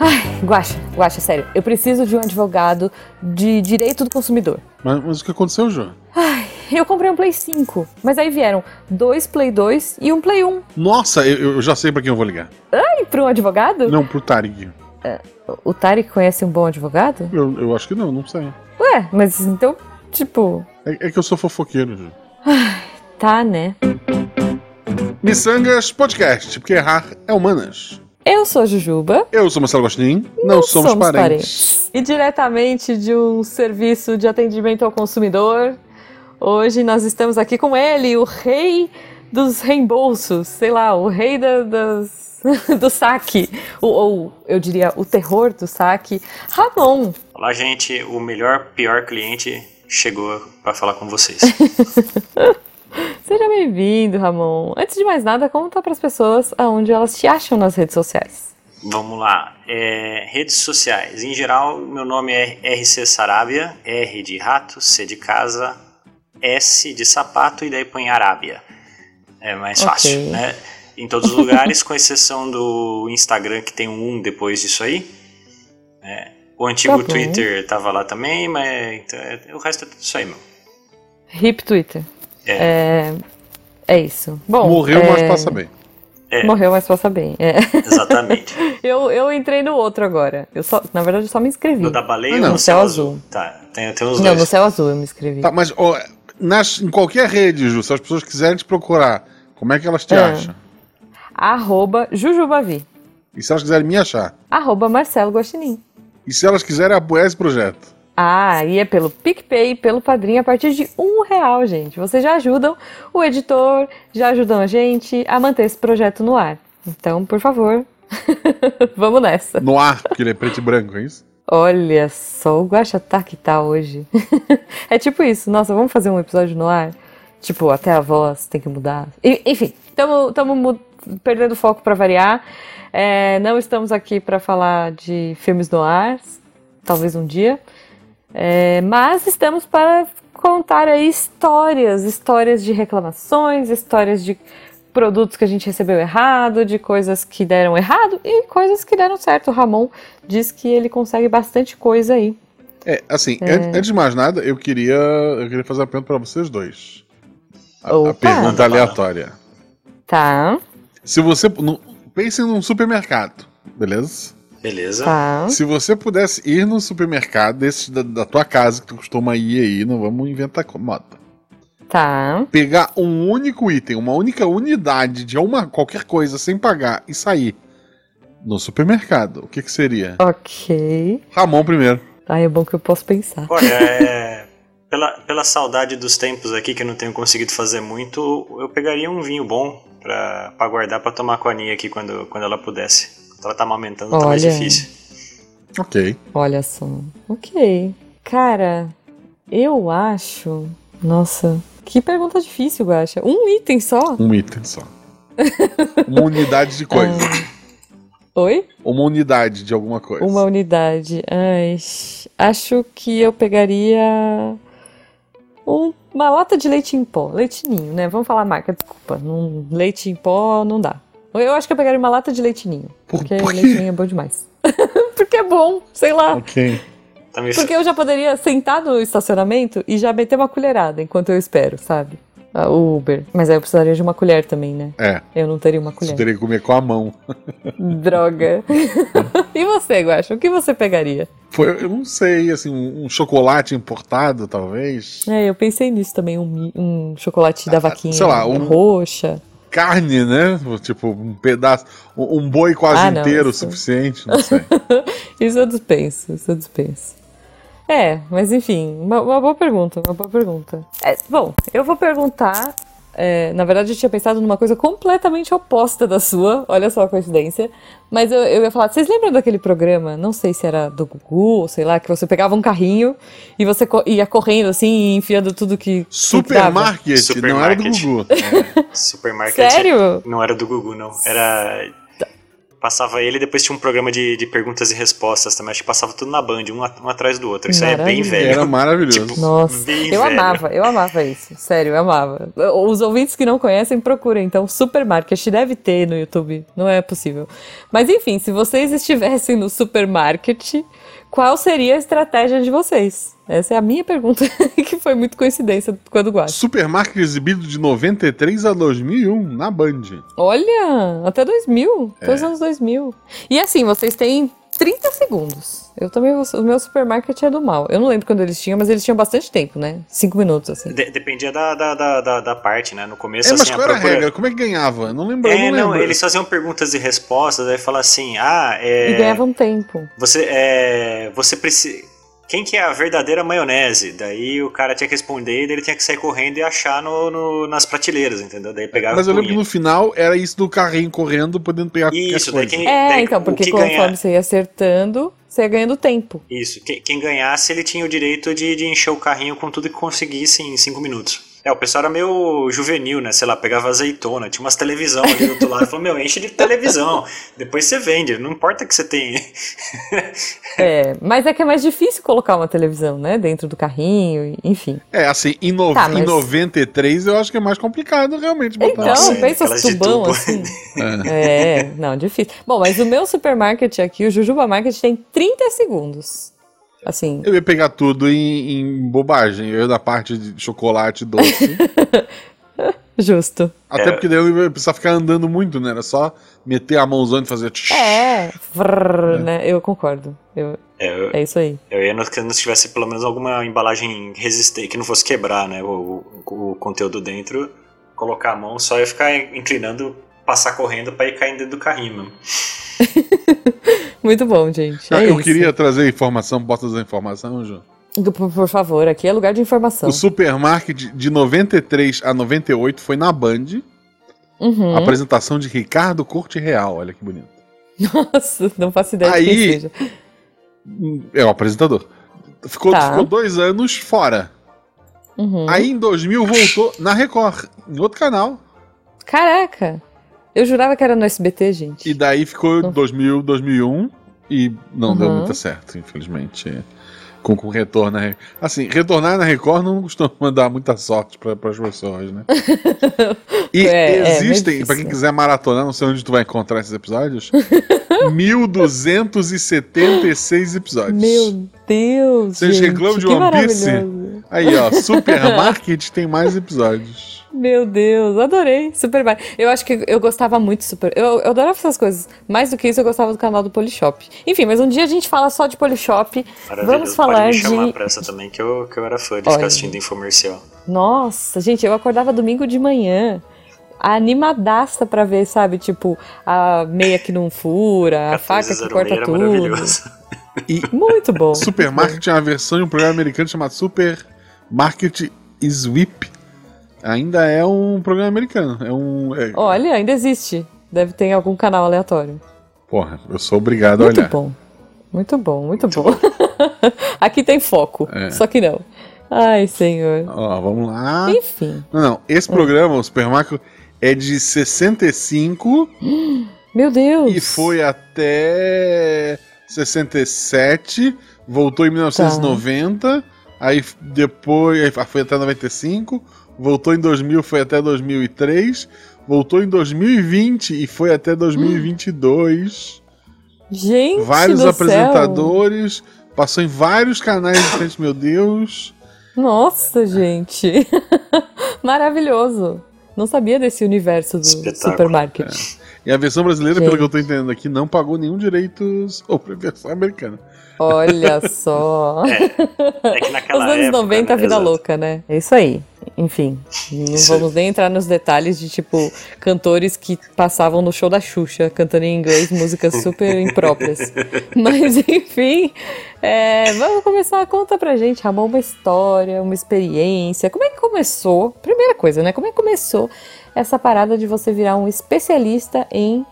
Ai, Guaxa, Guaxa, sério. Eu preciso de um advogado de direito do consumidor. Mas, mas o que aconteceu, João? Ai, eu comprei um Play 5, mas aí vieram dois Play 2 e um Play 1. Nossa, eu, eu já sei pra quem eu vou ligar. Ai, para um advogado? Não, pro Tarek. O Tarek conhece um bom advogado? Eu, eu acho que não, não sei. Ué, mas então, tipo, É, é que eu sou fofoqueiro, Ju. tá, né? Missangas Podcast, porque errar é humanas. Eu sou a Jujuba. Eu sou Marcelo Gostin, não, somos, parentes. E diretamente de um serviço de atendimento ao consumidor, hoje nós estamos aqui com ele, o rei dos reembolsos, sei lá, o rei da- das, do saque, ou, ou eu diria o terror do saque, Ramon. Olá, gente. O melhor, pior cliente chegou para falar com vocês. Seja bem-vindo, Ramon. Antes de mais nada, conta para as pessoas aonde elas te acham nas redes sociais. Vamos lá. É, redes sociais. Em geral, meu nome é RC Sarabia. R de rato, C de casa, S de sapato e daí põe Arábia. É mais Ok. fácil, né? Em todos os lugares, com exceção do Instagram, que tem um 1 depois disso aí. É, o antigo Tá. Twitter tava lá também, mas então, é- o resto é tudo isso aí, meu. Hip Twitter. É, é isso. Bom, Morreu, é, mas passa bem. É, Morreu, mas passa bem. É. exatamente. Eu, eu entrei no outro agora. Eu só, na verdade, eu só me inscrevi. No da baleia Ah, ou não. no céu azul? Tá, tem, tem os Não, dois. no céu azul eu me inscrevi. Tá, mas ó, nas, em qualquer rede, Ju, se as pessoas quiserem te procurar, como é que elas te É. acham? Arroba Jujubavi. E se elas quiserem me achar? Arroba Marcelo Guaxinim. E se elas quiserem apoiar esse projeto? Ah, e é pelo PicPay, pelo Padrinho, a partir de um real, gente. Vocês já ajudam o editor, já ajudam a gente a manter esse projeto no ar. Então, por favor, vamos nessa. No ar, porque ele é preto e branco, é isso? Olha só, o Guaxatá que tá hoje. é tipo isso, nossa, vamos fazer um episódio no ar? Tipo, até a voz tem que mudar. E- enfim, estamos perdendo foco para variar. É, não estamos aqui para falar de filmes no ar, talvez um dia. É, mas estamos para contar aí histórias, histórias de reclamações, histórias de produtos que a gente recebeu errado, de coisas que deram errado e coisas que deram certo. O Ramon diz que ele consegue bastante coisa aí. É, assim, an- antes de mais nada, eu queria, eu queria fazer uma pergunta pra vocês dois. A, a pergunta aleatória. Tá, Se você. no- pense num supermercado, beleza? Beleza. tá. Se você pudesse ir num supermercado desses da, da tua casa, que tu costuma ir aí, não vamos inventar moda. Tá. Pegar um único item, uma única unidade de uma qualquer coisa sem pagar e sair no supermercado, o que que seria? Ok. Ramon primeiro. Aí é bom que eu posso pensar. Olha, é, pela, pela saudade dos tempos aqui que eu não tenho conseguido fazer muito, eu pegaria um vinho bom pra, pra guardar pra tomar com a Aninha aqui quando, quando ela pudesse. Ela tá amamentando, tá mais Olha. difícil. Ok. Olha só. Ok. Cara, eu acho. Nossa, que pergunta difícil, Guaxa. Um item só? Um item só. uma unidade de coisa. Oi? Uma unidade de alguma coisa. Uma unidade. Ai, acho que eu pegaria um- uma lata de leite em pó. Leitinho, né? Vamos falar a marca, desculpa. Num, leite em pó não dá. Eu acho que eu pegaria uma lata de leitinho. Por- Porque por leitinho é bom demais. porque é bom, sei lá. Ok. Tá Porque eu já poderia sentar no estacionamento e já meter uma colherada enquanto eu espero, sabe? Ah, O Uber. Mas aí eu precisaria de uma colher também, né? É. Eu não teria uma Você colher. teria que comer com a mão. Droga. e você, Guaxa? O que você pegaria? Foi, eu não sei, assim, um um chocolate importado, talvez. É, eu pensei nisso também, um, um chocolate da vaquinha Ah, sei lá, um- roxa. Carne, né? Tipo, um pedaço. Um boi quase Ah, não, inteiro o isso- suficiente, não sei. Isso eu dispenso, isso eu dispenso. É, mas enfim, uma, uma boa pergunta, uma boa pergunta. É, bom, eu vou perguntar. É, na verdade, eu tinha pensado numa coisa completamente oposta da sua, olha só a coincidência. Mas eu, eu ia falar, vocês lembram daquele programa? Não sei se era do Gugu, ou sei lá, que você pegava um carrinho e você co- ia correndo assim e enfiando tudo que. Supermarket, não era do. Gugu. Supermarket. Sério? Não era do Gugu, não. Era. Passava ele e depois tinha um programa de, de perguntas e respostas também. Acho que passava tudo na Band, um, um atrás do outro. Isso aí é bem velho. Era maravilhoso. Tipo, Nossa, bem eu velho. amava, eu amava isso. Sério, eu amava. Os ouvintes que não conhecem, procurem. Então, Supermarket deve ter no YouTube. Não é possível. Mas enfim, se vocês estivessem no supermarket, qual seria a estratégia de vocês? Essa é a minha pergunta, que foi muito coincidência quando guarda. Supermarket exibido de 93 a 2001 na Band. Olha, até 2000, até É. os anos 2000. E assim, vocês têm 30 segundos. Eu também, vou- o meu supermarket é do mal. Eu não lembro quando eles tinham, mas eles tinham bastante tempo, né? Cinco minutos, assim. De- dependia da, da, da, da, da parte, né? No começo, É, mas assim, qual a era a regra? Como é que ganhava? Não lembro, É, não não, lembro. eles faziam perguntas e respostas, aí fala assim, ah, é... E ganhavam tempo. Você, é, você precisa. Quem que é a verdadeira maionese? Daí o cara tinha que responder e daí ele tinha que sair correndo e achar no, no- nas prateleiras, entendeu? Daí pegava Mas eu lembro que no final era isso do carrinho correndo, podendo pegar Isso, qualquer daí quem- É, daí então, o porque que conforme ganha- você ia acertando, você ia ganhando tempo. Isso, quem, quem ganhasse ele tinha o direito de, de encher o carrinho com tudo que conseguisse em cinco minutos. É, o pessoal era meio juvenil, né? Sei lá, pegava azeitona, tinha umas televisão ali do outro lado. Falou, meu, enche de televisão. Depois você vende, não importa que você tenha. É, mas é que é mais difícil colocar uma televisão, né? Dentro do carrinho, enfim. É, assim, em, no... Tá, em mas- 93 eu acho que é mais complicado realmente botar. Então, Nossa, pensa de tubão assim. É, não, difícil. Bom, mas o meu supermarket aqui, o Jujuba Market, tem 30 segundos. Assim, Eu ia pegar tudo em, em bobagem. Eu ia da parte de chocolate doce. justo. Até É. porque daí eu ia precisar ficar andando muito, né? Era só meter a mãozão e fazer. É, vrr, né? Eu concordo. Eu- É, eu, é isso aí. eu ia no que não tivesse pelo menos alguma embalagem resistente, que não fosse quebrar, né? O, o, o conteúdo dentro, colocar a mão, só ia ficar inclinando, passar correndo pra ir caindo dentro do carrinho mesmo. Muito bom, gente. Ah, É eu isso. queria trazer informação, bota a informação, Ju. Por, por favor, aqui é lugar de informação. O Supermarket de 93 a 98 foi na Band. Uhum. Apresentação de Ricardo Corte Real, olha que bonito. Nossa, não faço ideia de Aí- quem seja. É o apresentador. Ficou, Tá. ficou dois anos fora. Uhum. Aí em 2000 voltou na Record, em outro canal. Caraca! Eu jurava que era no SBT, gente. E daí ficou Uhum. 2000, 2001 e não deu Uhum. muito certo, infelizmente. Com, com retorno. na Assim, retornar na Record não costuma dar muita sorte para as pessoas, né? E É, é, meio existem, difícil. para quem quiser maratonar, não sei onde tu vai encontrar esses episódios, 1276 episódios. Meu Deus! Vocês gente, reclamam de One Piece? Aí, ó, Supermarket tem mais episódios. Meu Deus, adorei. Super bem. Eu acho que eu gostava muito Super. Eu, eu adorava essas coisas. Mais do que isso, eu gostava do canal do Polishop. Enfim, mas um dia a gente fala só de Polishop. Vamos falar Pode me chamar de. pra essa também, que eu, que eu era fã de Olha. ficar assistindo infomercial. Nossa, gente, eu acordava domingo de manhã. Animadaça pra ver, sabe? Tipo, a meia que não fura, a faca que 1406 corta tudo. E Muito bom. Supermarket é uma versão de um programa americano chamado Supermarket Sweep. Ainda é um programa americano. É um. é- Olha, ainda existe. Deve ter algum canal aleatório. Porra, eu sou obrigado a Muito olhar. bom. Muito bom, muito, bom. Aqui tem foco, É. só que não. Ai, senhor. Ó, vamos lá. Enfim, Não, não. Esse programa, o Supermarket, é de 65 meu Deus. e foi até 67. Voltou em 1990. Aí f- depois aí foi até 95. Voltou em 2000, foi até 2003. Voltou em 2020 e foi até 2022. Gente vários do apresentadores. Passou em vários canais diferentes, meu Deus. Céu. Nossa, gente. Maravilhoso. Não sabia desse universo do Espetáculo. supermarket. E a versão brasileira, pelo Gente. que eu tô entendendo aqui, não pagou nenhum direito sobre a versão americana. Olha só. É que naquela Os anos época, 90, a né, vida exato. louca, né? É isso aí. Enfim, não Isso. vamos nem entrar nos detalhes de, tipo, cantores que passavam no show da Xuxa, cantando em inglês músicas super impróprias. Mas, enfim, é, vamos começar. Conta pra gente, Ramon, uma história, uma experiência. Como é que começou? Primeira coisa, né? Como é que começou essa parada de você virar um especialista em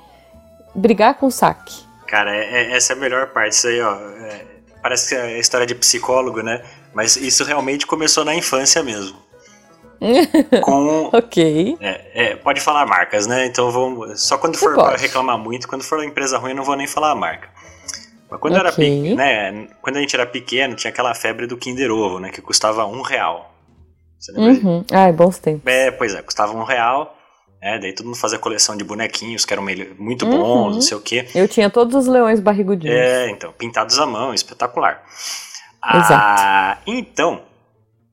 brigar com saque? Cara, é- é- essa é a melhor parte. Isso aí, ó. é, parece que é história de psicólogo, né? Mas isso realmente começou na infância mesmo. com. ok. É, é, pode falar marcas, né? Então vamos. Só quando for reclamar muito, quando for uma empresa ruim, eu não vou nem falar a marca. Mas quando, okay. era, né, quando a gente era pequeno, tinha aquela febre do Kinder Ovo, né? Que custava um real. Você lembra? Uhum. Ah, é bons tempos. É, pois é, custava um real. É, daí todo mundo fazia coleção de bonequinhos que eram muito bons, uhum. não sei o quê. Eu tinha todos os leões barrigudinhos. É, então, pintados à mão, espetacular. Exato. Ah, então,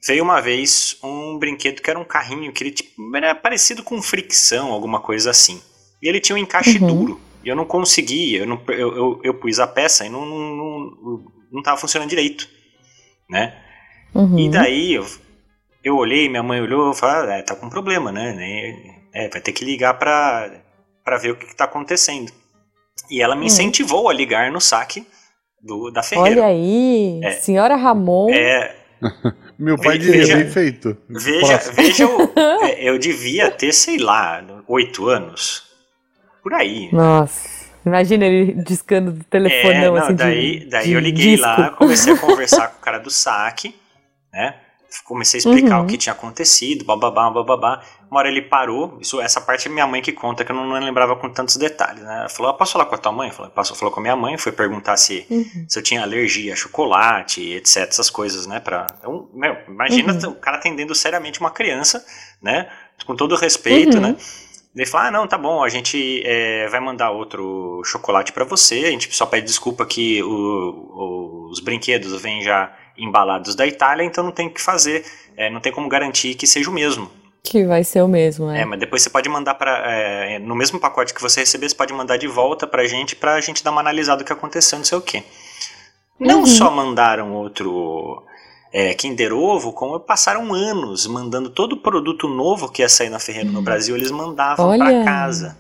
veio uma vez um brinquedo que era um carrinho que ele tipo, era parecido com fricção, alguma coisa assim. E ele tinha um encaixe uhum. duro. E eu não conseguia, eu, não, eu, eu, eu, pus a peça e não, não, não, não tava funcionando direito, né? Uhum. E daí eu, eu olhei, minha mãe olhou e falou, ah, é, tá com problema, né? É, vai ter que ligar pra, pra ver o que, que tá acontecendo. E ela me uhum. incentivou a ligar no saque do, da Ferreira. Olha aí, é, senhora Ramon. É, Meu pai diria bem feito. Veja, veja eu, é, eu devia ter, sei lá, oito anos. Por aí. Nossa. Imagina ele discando do telefone. É, não, assim, daí, de, daí de eu liguei disco. lá, comecei a conversar com o cara do saque, né? Comecei a explicar uhum. o que tinha acontecido, bababá, bababá. Uma hora ele parou, isso, essa parte é minha mãe que conta, que eu não, não lembrava com tantos detalhes, né? Ela falou, ah, posso falar com a tua mãe? Falou, passou, falou com a minha mãe, foi perguntar se, uhum. se eu tinha alergia a chocolate, etc, essas coisas, né? Pra, então, meu, imagina uhum. o cara atendendo seriamente uma criança, né? Com todo respeito, uhum. né? Ele fala, ah, não, tá bom, a gente é, vai mandar outro chocolate para você, a gente só pede desculpa que o, o, os brinquedos vêm já embalados da Itália, então não tem o que fazer, é, não tem como garantir que seja o mesmo. Que vai ser o mesmo, é. É, mas depois você pode mandar para é, no mesmo pacote que você receber, você pode mandar de volta pra gente, pra gente dar uma analisada do que aconteceu, não sei o quê. Não uhum. só mandaram outro é, Kinder Ovo, como passaram anos mandando todo produto novo que ia sair na Ferreira uhum. no Brasil, eles mandavam para casa.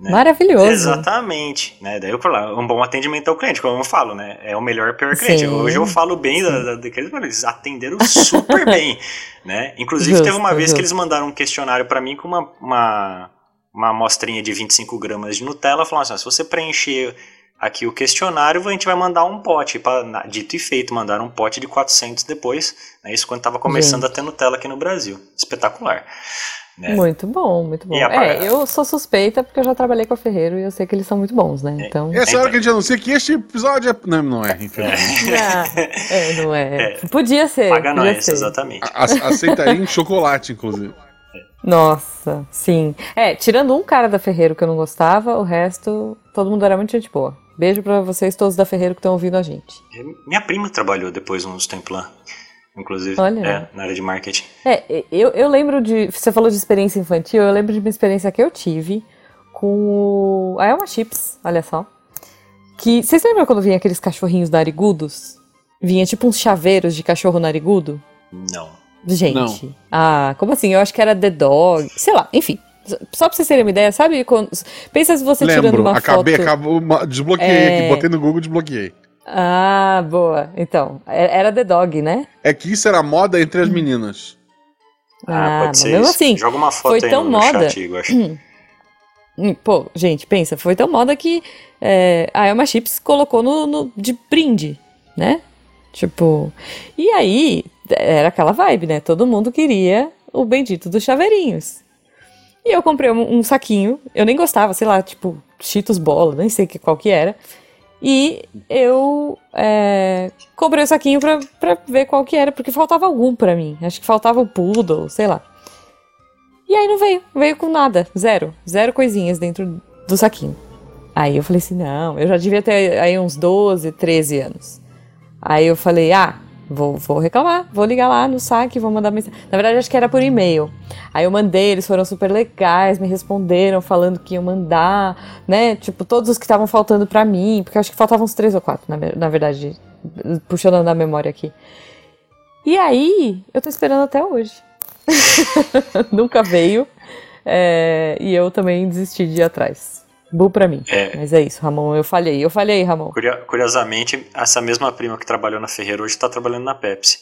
Né? Maravilhoso. Exatamente. Né? Daí eu falo, um bom atendimento ao cliente, como eu falo, né? É o melhor pior cliente. Sim, Hoje eu falo bem da, da, eles atenderam super bem. Né? Inclusive, justo, teve uma vez justo. que eles mandaram um questionário para mim com uma, uma, uma amostrinha de 25 gramas de Nutella, falando assim: se você preencher aqui o questionário, a gente vai mandar um pote. Pra, dito e feito, mandaram um pote de 400 depois. Né? Isso quando estava começando gente. a ter Nutella aqui no Brasil. Espetacular. Né? Muito bom, muito bom. É, eu sou suspeita porque eu já trabalhei com a Ferreiro e eu sei que eles são muito bons, né? É. Então... Essa é hora que a gente anuncia que este episódio é... Não, não é, infelizmente. É, é, não é. Podia ser. Paga podia nós, ser. exatamente. A, aceitaria em chocolate, inclusive. Nossa, sim. É, tirando um cara da Ferreiro que eu não gostava, o resto, todo mundo era muito gente boa. Beijo para vocês todos da Ferreiro que estão ouvindo a gente. Minha prima trabalhou depois uns tempos lá inclusive, Olha. É, na área de marketing. É, eu, eu lembro de. Você falou de experiência infantil, eu lembro de uma experiência que eu tive com o. A Elma Chips, olha só. Que. Vocês lembram quando vinha aqueles cachorrinhos narigudos? Vinha tipo uns chaveiros de cachorro narigudo? Não. Gente. Não. Ah, como assim? Eu acho que era The Dog. Sei lá, enfim. Só pra vocês terem uma ideia, sabe? Quando, pensa se você Lembro, tirando uma acabei, foto... Acabou, desbloqueei é... aqui, botei no Google, desbloqueei. Ah, boa. Então, é, era The Dog, né? É que isso era moda entre as meninas. Ah, ah pode ser mesmo isso. assim. Joga uma foto foi tão no, moda. chat, acho. Hum. Hum, pô, gente, pensa, foi tão moda que é, a Elma Chips colocou no, no, de brinde, né? Tipo. E aí, era aquela vibe, né? Todo mundo queria o bendito dos chaveirinhos. E eu comprei um, um saquinho, eu nem gostava, sei lá, tipo, Cheetos Bola, nem sei qual que era. E eu é, comprei o saquinho pra, pra ver qual que era, porque faltava algum pra mim. Acho que faltava o poodle, sei lá. E aí não veio, veio com nada, zero. Zero coisinhas dentro do saquinho. Aí eu falei assim, não, eu já devia ter aí uns 12, 13 anos. Aí eu falei, ah, vou, vou reclamar, vou ligar lá no saque, vou mandar mensagem. Na verdade, acho que era por e-mail. Aí eu mandei, eles foram super legais, me responderam falando que iam mandar, né? Tipo, todos os que estavam faltando para mim, porque acho que faltavam uns três ou quatro, na, na verdade, puxando da memória aqui. E aí, eu tô esperando até hoje. Nunca veio. É, e eu também desisti de ir atrás. Bu pra mim. É. Mas é isso, Ramon. Eu falhei. Eu falhei, Ramon. Curiosamente, essa mesma prima que trabalhou na Ferreira hoje está trabalhando na Pepsi.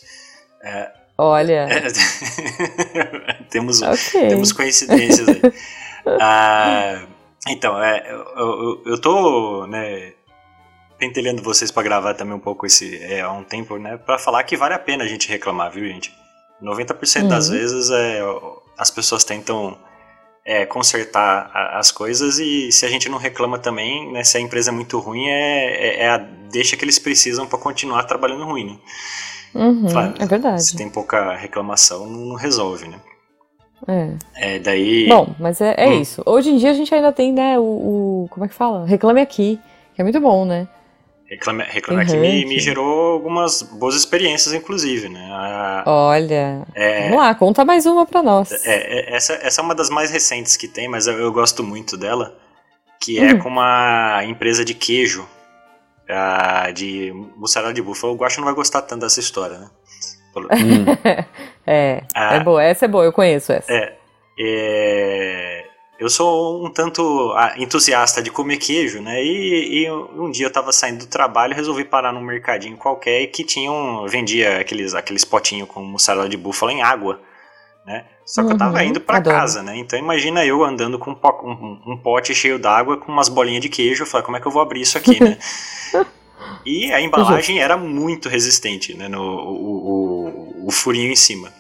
É, Olha. É, temos, okay. temos coincidências aí. ah, então, é, eu, eu, eu tô né, pentelhando vocês para gravar também um pouco esse é, há um tempo, né? Para falar que vale a pena a gente reclamar, viu, gente? 90% uhum. das vezes é, as pessoas tentam é, consertar a, as coisas e se a gente não reclama também, né, se a empresa é muito ruim, é, é, é a deixa que eles precisam para continuar trabalhando ruim. Né? Uhum, claro, é verdade. Se tem pouca reclamação, não, resolve, né? É. é. daí. Bom, mas é, é hum. isso. Hoje em dia a gente ainda tem, né, o, o, Como é que fala? Reclame aqui, que é muito bom, né? Reclame, Reclame Aqui me, me, gerou algumas boas experiências, inclusive, né? A, Olha, é, vamos lá, conta mais uma pra nós. É, é, essa, essa é uma das mais recentes que tem, mas eu, eu gosto muito dela, que é uhum. com uma empresa de queijo, uh, de mussarela de búfalo. O Guaxa não vai gostar tanto dessa história, né? Hum. é, ah, é boa, essa é boa, eu conheço essa. É, é, eu sou um tanto ah, entusiasta de comer queijo, né? E, e um dia eu tava saindo do trabalho, resolvi parar num mercadinho qualquer que tinha um, vendia aqueles, aqueles potinhos com mussarela de búfala em água, né? Só que uhum, eu tava uhum, indo para casa, né? Então imagina eu andando com um, um, pote cheio d'água com umas bolinhas de queijo. Eu falei, como é que eu vou abrir isso aqui, né? e a embalagem era muito resistente, né? No, o, o, o furinho em cima.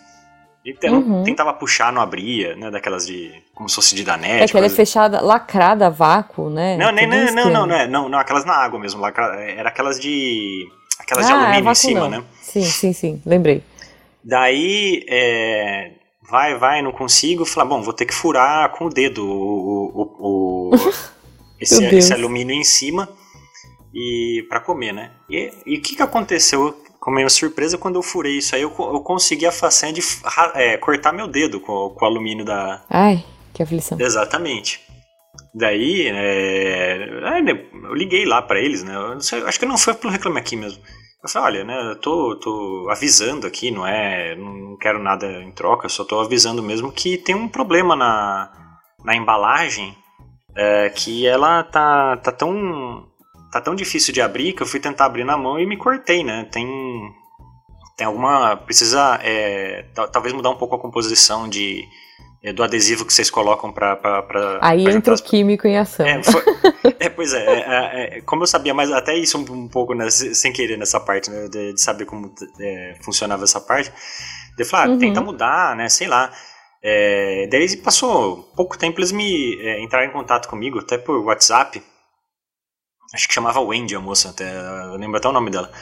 Então, uhum. tentava puxar, não abria, né? Daquelas de. Como se fosse de danete. É que ela é fechada, lacrada a vácuo, né? Não, nem, não, não, não, não, é, não, não, aquelas na água mesmo. Era aquelas de. Aquelas ah, de alumínio é em cima, não. né? Sim, sim, sim, lembrei. Daí, é, vai, vai, não consigo. Falar, bom, vou ter que furar com o dedo o, o, o esse, esse, alumínio em cima e para comer, né? E o que, que aconteceu? Com minha surpresa, quando eu furei isso aí, eu, eu consegui a façanha de é, cortar meu dedo com, com o alumínio da. Ai, que aflição. Exatamente. Daí, é, eu liguei lá para eles, né? Sei, acho que não foi pelo Reclame Aqui mesmo. Eu falei, olha, né, eu tô, tô avisando aqui, não é, não quero nada em troca, só tô avisando mesmo que tem um problema na, na embalagem, é, que ela tá, tá tão tá tão difícil de abrir que eu fui tentar abrir na mão e me cortei, né? Tem tem alguma precisa é, talvez mudar um pouco a composição de é, do adesivo que vocês colocam para aí pra entra o químico em ação. É, foi, é pois é, é, é, como eu sabia mas até isso um, um pouco né, sem querer nessa parte né, de, de saber como é, funcionava essa parte de falar ah, uhum. tenta mudar né sei lá. É, daí passou pouco tempo eles me entraram em contato comigo até por WhatsApp. Acho que chamava Wendy a moça até eu lembro até o nome dela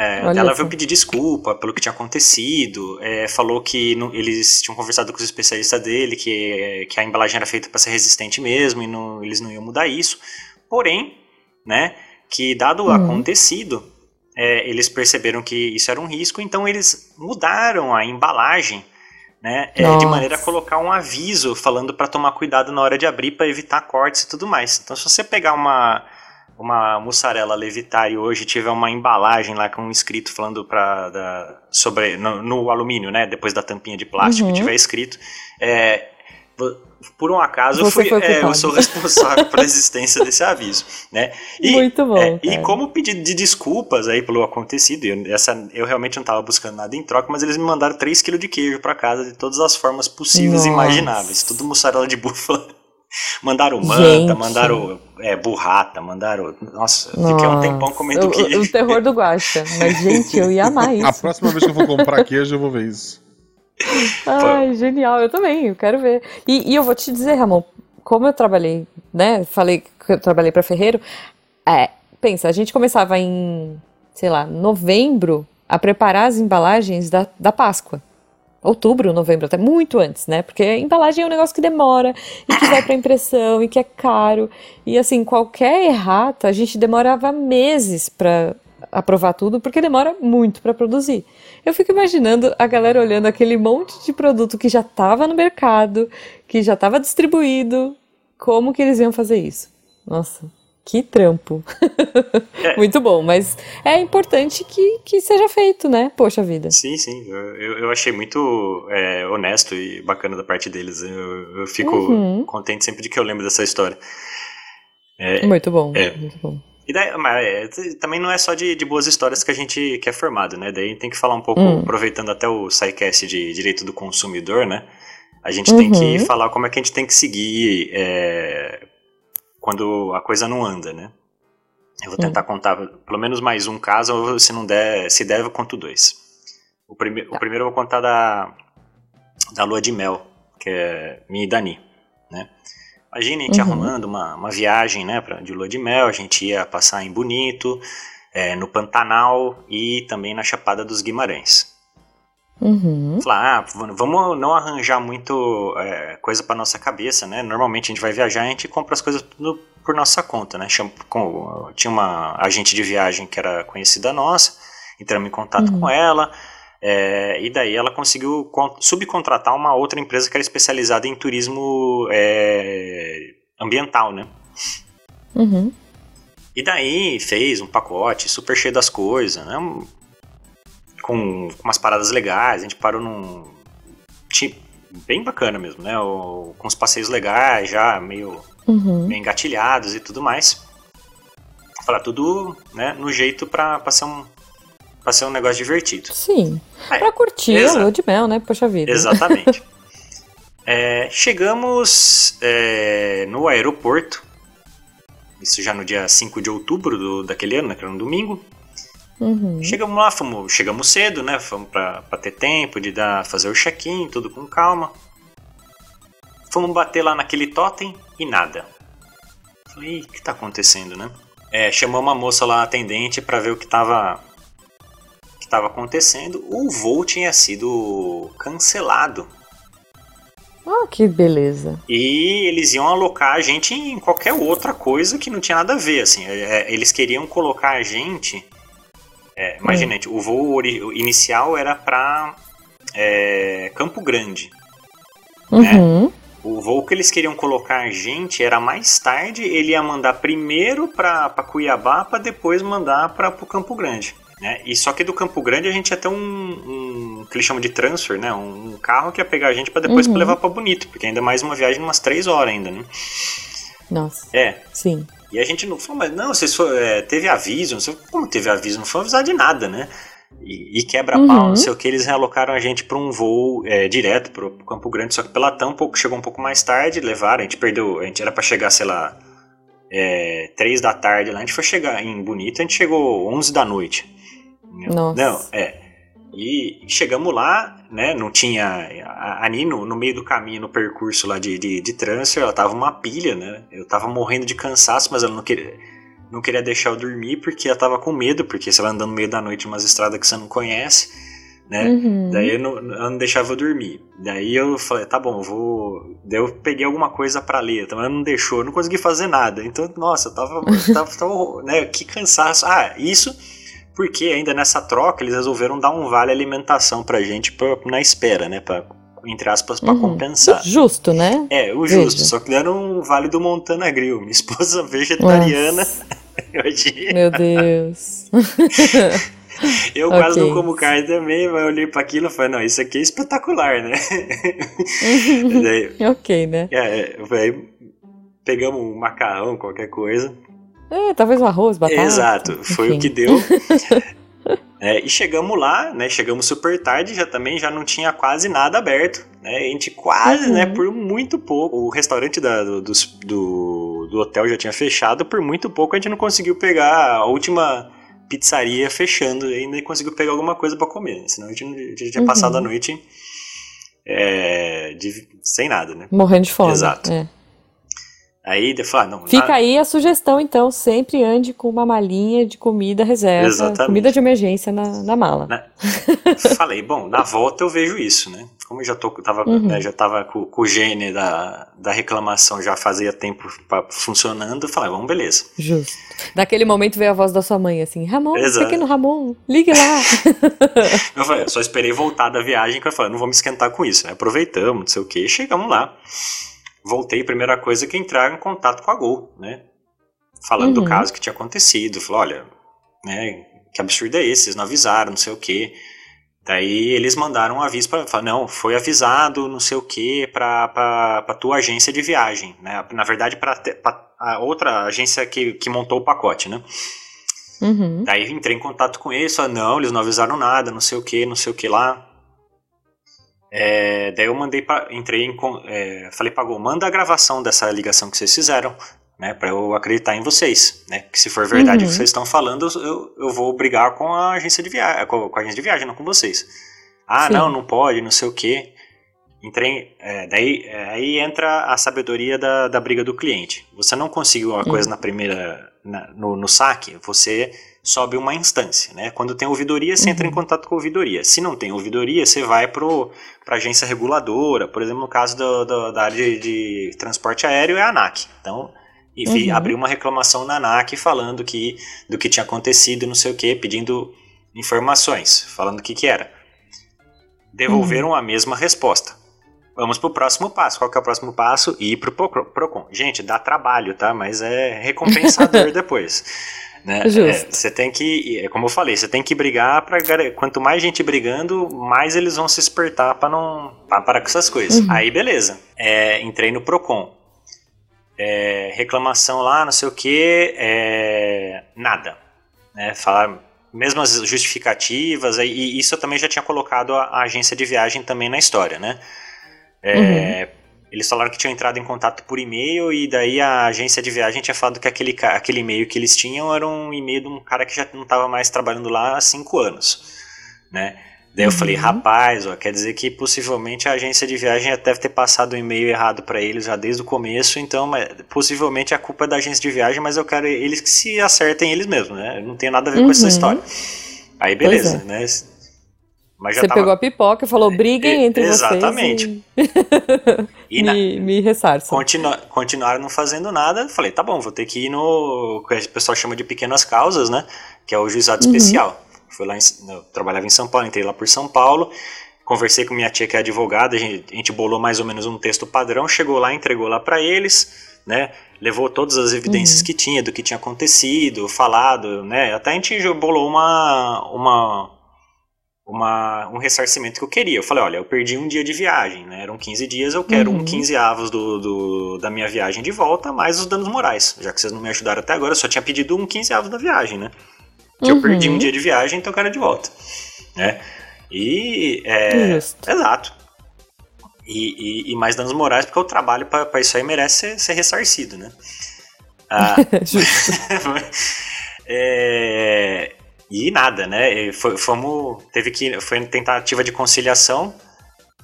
é, ela veio pedir desculpa pelo que tinha acontecido, é, falou que não, eles tinham conversado com os especialistas dele, que, que a embalagem era feita para ser resistente mesmo e não, eles não iam mudar isso. Porém, né, que dado o uhum. acontecido, é, eles perceberam que isso era um risco, então eles mudaram a embalagem né, é, de maneira a colocar um aviso falando para tomar cuidado na hora de abrir para evitar cortes e tudo mais. Então, se você pegar uma uma mussarela levitar e hoje tiver uma embalagem lá com um escrito falando pra, da, sobre no, no, alumínio, né? Depois da tampinha de plástico, uhum. tiver escrito. É, por um acaso eu, fui, é, eu sou responsável pela existência desse aviso, né? E, Muito bom. É, e como pedido de desculpas aí pelo acontecido, eu, essa, eu realmente não estava buscando nada em troca, mas eles me mandaram 3 kg de queijo para casa de todas as formas possíveis Nossa. e imagináveis, tudo mussarela de búfala Mandaram manta, Gente. mandaram é, burrata, mandaram. Nossa, Nossa, fiquei um tempão comendo o, queijo. O terror do Guacha. Mas, gente, eu ia amar isso. A próxima vez que eu for comprar queijo, eu vou ver isso. Ai, genial, eu também, eu quero ver. E, e, eu vou te dizer, Ramon, como eu trabalhei, né? Falei que eu trabalhei para Ferreiro. É, pensa, a gente começava em, sei lá, novembro a preparar as embalagens da, da Páscoa outubro, novembro, até muito antes, né? Porque embalagem é um negócio que demora e que vai para impressão e que é caro. E assim, qualquer errata, a gente demorava meses para aprovar tudo, porque demora muito para produzir. Eu fico imaginando a galera olhando aquele monte de produto que já estava no mercado, que já estava distribuído, como que eles iam fazer isso? Nossa. Que trampo. É. Muito bom, mas é importante que, que seja feito, né? Poxa vida. Sim, sim. Eu, eu achei muito é, honesto e bacana da parte deles. Eu, eu fico uhum. contente sempre de que eu lembro dessa história. É, muito bom, é. muito bom. E daí, mas é, também não é só de, de, boas histórias que a gente que é formado, né? Daí tem que falar um pouco, hum. aproveitando até o SciCast de Direito do Consumidor, né? A gente uhum. tem que uhum. falar como é que a gente tem que seguir é, quando a coisa não anda, né? Eu vou tentar contar pelo menos mais um caso, ou se não der, se der, eu conto dois. O, prime tá. o primeiro eu vou contar da, da lua de mel, que é minha e Dani, né? Imagina a gente uhum. arrumando uma, uma viagem, né, pra, de lua de mel, a gente ia passar em Bonito, é, no Pantanal e também na Chapada dos Guimarães. Uhum. Falar, ah, vamos não arranjar muito é, coisa para nossa cabeça, né? Normalmente a gente vai viajar, a gente compra as coisas tudo por nossa conta, né? tinha uma agente de viagem que era conhecida nossa, entramos em contato uhum. com ela, é, e daí ela conseguiu subcontratar uma outra empresa que era especializada em turismo é, ambiental, né? Uhum. E daí fez um pacote super cheio das coisas, né? Com, com umas paradas legais, a gente parou num. bem bacana mesmo, né? O, com os passeios legais, já meio, uhum. meio engatilhados e tudo mais. Falar tudo né, no jeito pra, pra, ser um, pra ser um negócio divertido. Sim. É, pra curtir a lua de mel, né? Poxa vida. Exatamente. é, chegamos é, no aeroporto. Isso já no dia 5 de outubro do, daquele ano, né, que era um domingo. Uhum. Chegamos lá, fomos, chegamos cedo, né? Fomos pra, pra ter tempo de dar, fazer o check-in, tudo com calma. Fomos bater lá naquele totem e nada. Falei, o que tá acontecendo, né? É, chamou uma moça lá, atendente, para ver o que tava, que tava acontecendo. O voo tinha sido cancelado. Ah, que beleza. E eles iam alocar a gente em qualquer outra coisa que não tinha nada a ver, assim. É, é eles queriam colocar a gente é, imagina, hum. o voo inicial era para é, Campo Grande. Né? Uhum. Né? O voo que eles queriam colocar a gente era mais tarde, ele ia mandar primeiro para Cuiabá para depois mandar para o Campo Grande. Né? E só que do Campo Grande a gente ia ter um, um que eles chamam de transfer, né? Um, carro que ia pegar a gente para depois uhum. levar para Bonito, porque ainda mais uma viagem de umas três horas ainda, né? Nossa. É. Sim. E a gente não falou, mas não, vocês for, é, teve aviso, não sei como teve aviso, não foi avisar de nada, né? E, e quebra-pau, uhum. não sei o que, eles realocaram a gente para um voo é, direto para o Campo Grande, só que pela TAM pouco, chegou um pouco mais tarde, levaram, a gente perdeu, a gente era para chegar, sei lá, é, 3 da tarde lá, a gente foi chegar em Bonito, a gente chegou 11 da noite. Nossa. Não, é. E chegamos lá, né? Não tinha. A Nino, no meio do caminho, no percurso lá de, de, de transfer, ela tava uma pilha, né? Eu tava morrendo de cansaço, mas ela não queria, não queria deixar eu dormir porque ela tava com medo, porque você vai andando no meio da noite em umas estradas que você não conhece, né? Uhum. Daí eu não, ela não deixava eu dormir. Daí eu falei, tá bom, vou. Daí eu peguei alguma coisa para ler, então ela não deixou, eu não consegui fazer nada. Então, nossa, eu tava. tava, tava né? Que cansaço. Ah, isso porque ainda nessa troca eles resolveram dar um vale alimentação pra gente pra, na espera, né? Pra, entre aspas, pra uhum. compensar. Justo, né? É, o justo. Veja. Só que deram um vale do Montana Grill. Minha esposa vegetariana. Meu Deus. Eu okay. quase não como carne também, mas eu olhei para aquilo e falei, não, isso aqui é espetacular, né? daí, ok, né? É, aí pegamos um macarrão, qualquer coisa. É, talvez um arroz, batata. Exato, foi enfim. o que deu. É, e chegamos lá, né? Chegamos super tarde, já também já não tinha quase nada aberto. Né, a gente quase, uhum. né? Por muito pouco. O restaurante da, do, do, do, hotel já tinha fechado, por muito pouco a gente não conseguiu pegar a última pizzaria fechando ainda conseguiu pegar alguma coisa para comer. Senão a gente, a gente tinha uhum. passado a noite é, de, sem nada, né? Morrendo de fome. Exato. É. Aí ele fala, não. Fica aí a sugestão, então, sempre ande com uma malinha de comida reserva, Exatamente. comida de emergência na, na mala. Na... Falei, bom, na volta eu vejo isso, né? Como eu já tô, tava, uhum. né, já tava com, com, o gene da, da reclamação já fazia tempo pra, funcionando, eu falei, vamos, beleza. Justo. Naquele momento veio a voz da sua mãe assim, Ramon, Exato. pequeno Ramon, ligue lá. eu falei, só esperei voltar da viagem, que eu falei, não vou me esquentar com isso, né? Aproveitamos, não sei o que, chegamos lá voltei, primeira coisa que entrar em contato com a Gol, né? Falando uhum. do caso que tinha acontecido. Falou, olha, né, que absurdo é esse? Vocês não avisaram, não sei o quê. Daí eles mandaram um aviso para falar, não, foi avisado, não sei o quê, para a tua agência de viagem, né? Na verdade, para a outra agência que, que montou o pacote, né? Uhum. Daí entrei em contato com eles, falei, não, eles não avisaram nada, não sei o que, não sei o que lá. É, daí eu mandei pra, entrei em, é, falei para manda a gravação dessa ligação que vocês fizeram, né, para eu acreditar em vocês, né, que se for verdade uhum. o que vocês estão falando, eu, eu vou brigar com a agência de viagem, com, com, a agência de viagem, não com vocês. Ah, Sim. não, não pode, não sei o quê. Entrei, é, daí é, aí entra a sabedoria da, da briga do cliente. Você não conseguiu uma coisa na primeira, na, no, no saque, você sobe uma instância, né? Quando tem ouvidoria, você entra em uhum. contato com a ouvidoria. Se não tem ouvidoria, você vai para a agência reguladora, por exemplo, no caso do, do, da área de, de, transporte aéreo é a ANAC. Então, enfim, uhum. abriu uma reclamação na ANAC falando que do que tinha acontecido, não sei o que, pedindo informações, falando o que que era. Devolveram uhum. a mesma resposta. Vamos pro próximo passo. Qual que é o próximo passo? Ir pro Procon. Gente, dá trabalho, tá? Mas é recompensador depois. Né? É, você tem que, é como eu falei, você tem que brigar para quanto mais gente brigando, mais eles vão se espertar para não pra parar com essas coisas. Uhum. Aí beleza, é, entrei no Procon, é, reclamação lá, não sei o que, é, nada, né? Falar mesmo as justificativas, e isso eu também já tinha colocado a, a agência de viagem também na história, né? É, uhum. Eles falaram que tinham entrado em contato por e-mail e daí a agência de viagem tinha falado que aquele, aquele e-mail que eles tinham era um e-mail de um cara que já não estava mais trabalhando lá há cinco anos, né? Daí eu falei, uhum. rapaz, ó, quer dizer que possivelmente a agência de viagem já deve ter passado o um e-mail errado para eles já desde o começo, então possivelmente a culpa é da agência de viagem, mas eu quero eles que se acertem eles mesmos, né? Não tem nada a ver uhum. com essa uhum. história. Aí beleza, é. né? Mas Você tava... pegou a pipoca e falou, briguem entre Exatamente. vocês. Exatamente. E... Na... me, me ressarçam. Continu... Continuaram não fazendo nada. Falei, tá bom, vou ter que ir no. que o pessoal chama de pequenas causas, né? Que é o juizado uhum. especial. Fui lá em... Eu trabalhava em São Paulo, entrei lá por São Paulo. Conversei com minha tia que é advogada, a gente, a gente bolou mais ou menos um texto padrão, chegou lá, entregou lá para eles, né? Levou todas as evidências uhum. que tinha, do que tinha acontecido, falado, né? Até a gente bolou uma, uma uma, um ressarcimento que eu queria. Eu falei, olha, eu perdi um dia de viagem, né? Eram 15 dias, eu quero uhum. um 15 avos do, do, da minha viagem de volta, mais os danos morais. Já que vocês não me ajudaram até agora, eu só tinha pedido um 15 avos da viagem, né? Que uhum. eu perdi um dia de viagem, então eu quero de volta. Né? E. É, exato. E, e, e, mais danos morais, porque o trabalho para isso aí merece ser, ser ressarcido, né? Ah, é, e nada, né? Foi, fomos, teve que, foi tentativa de conciliação.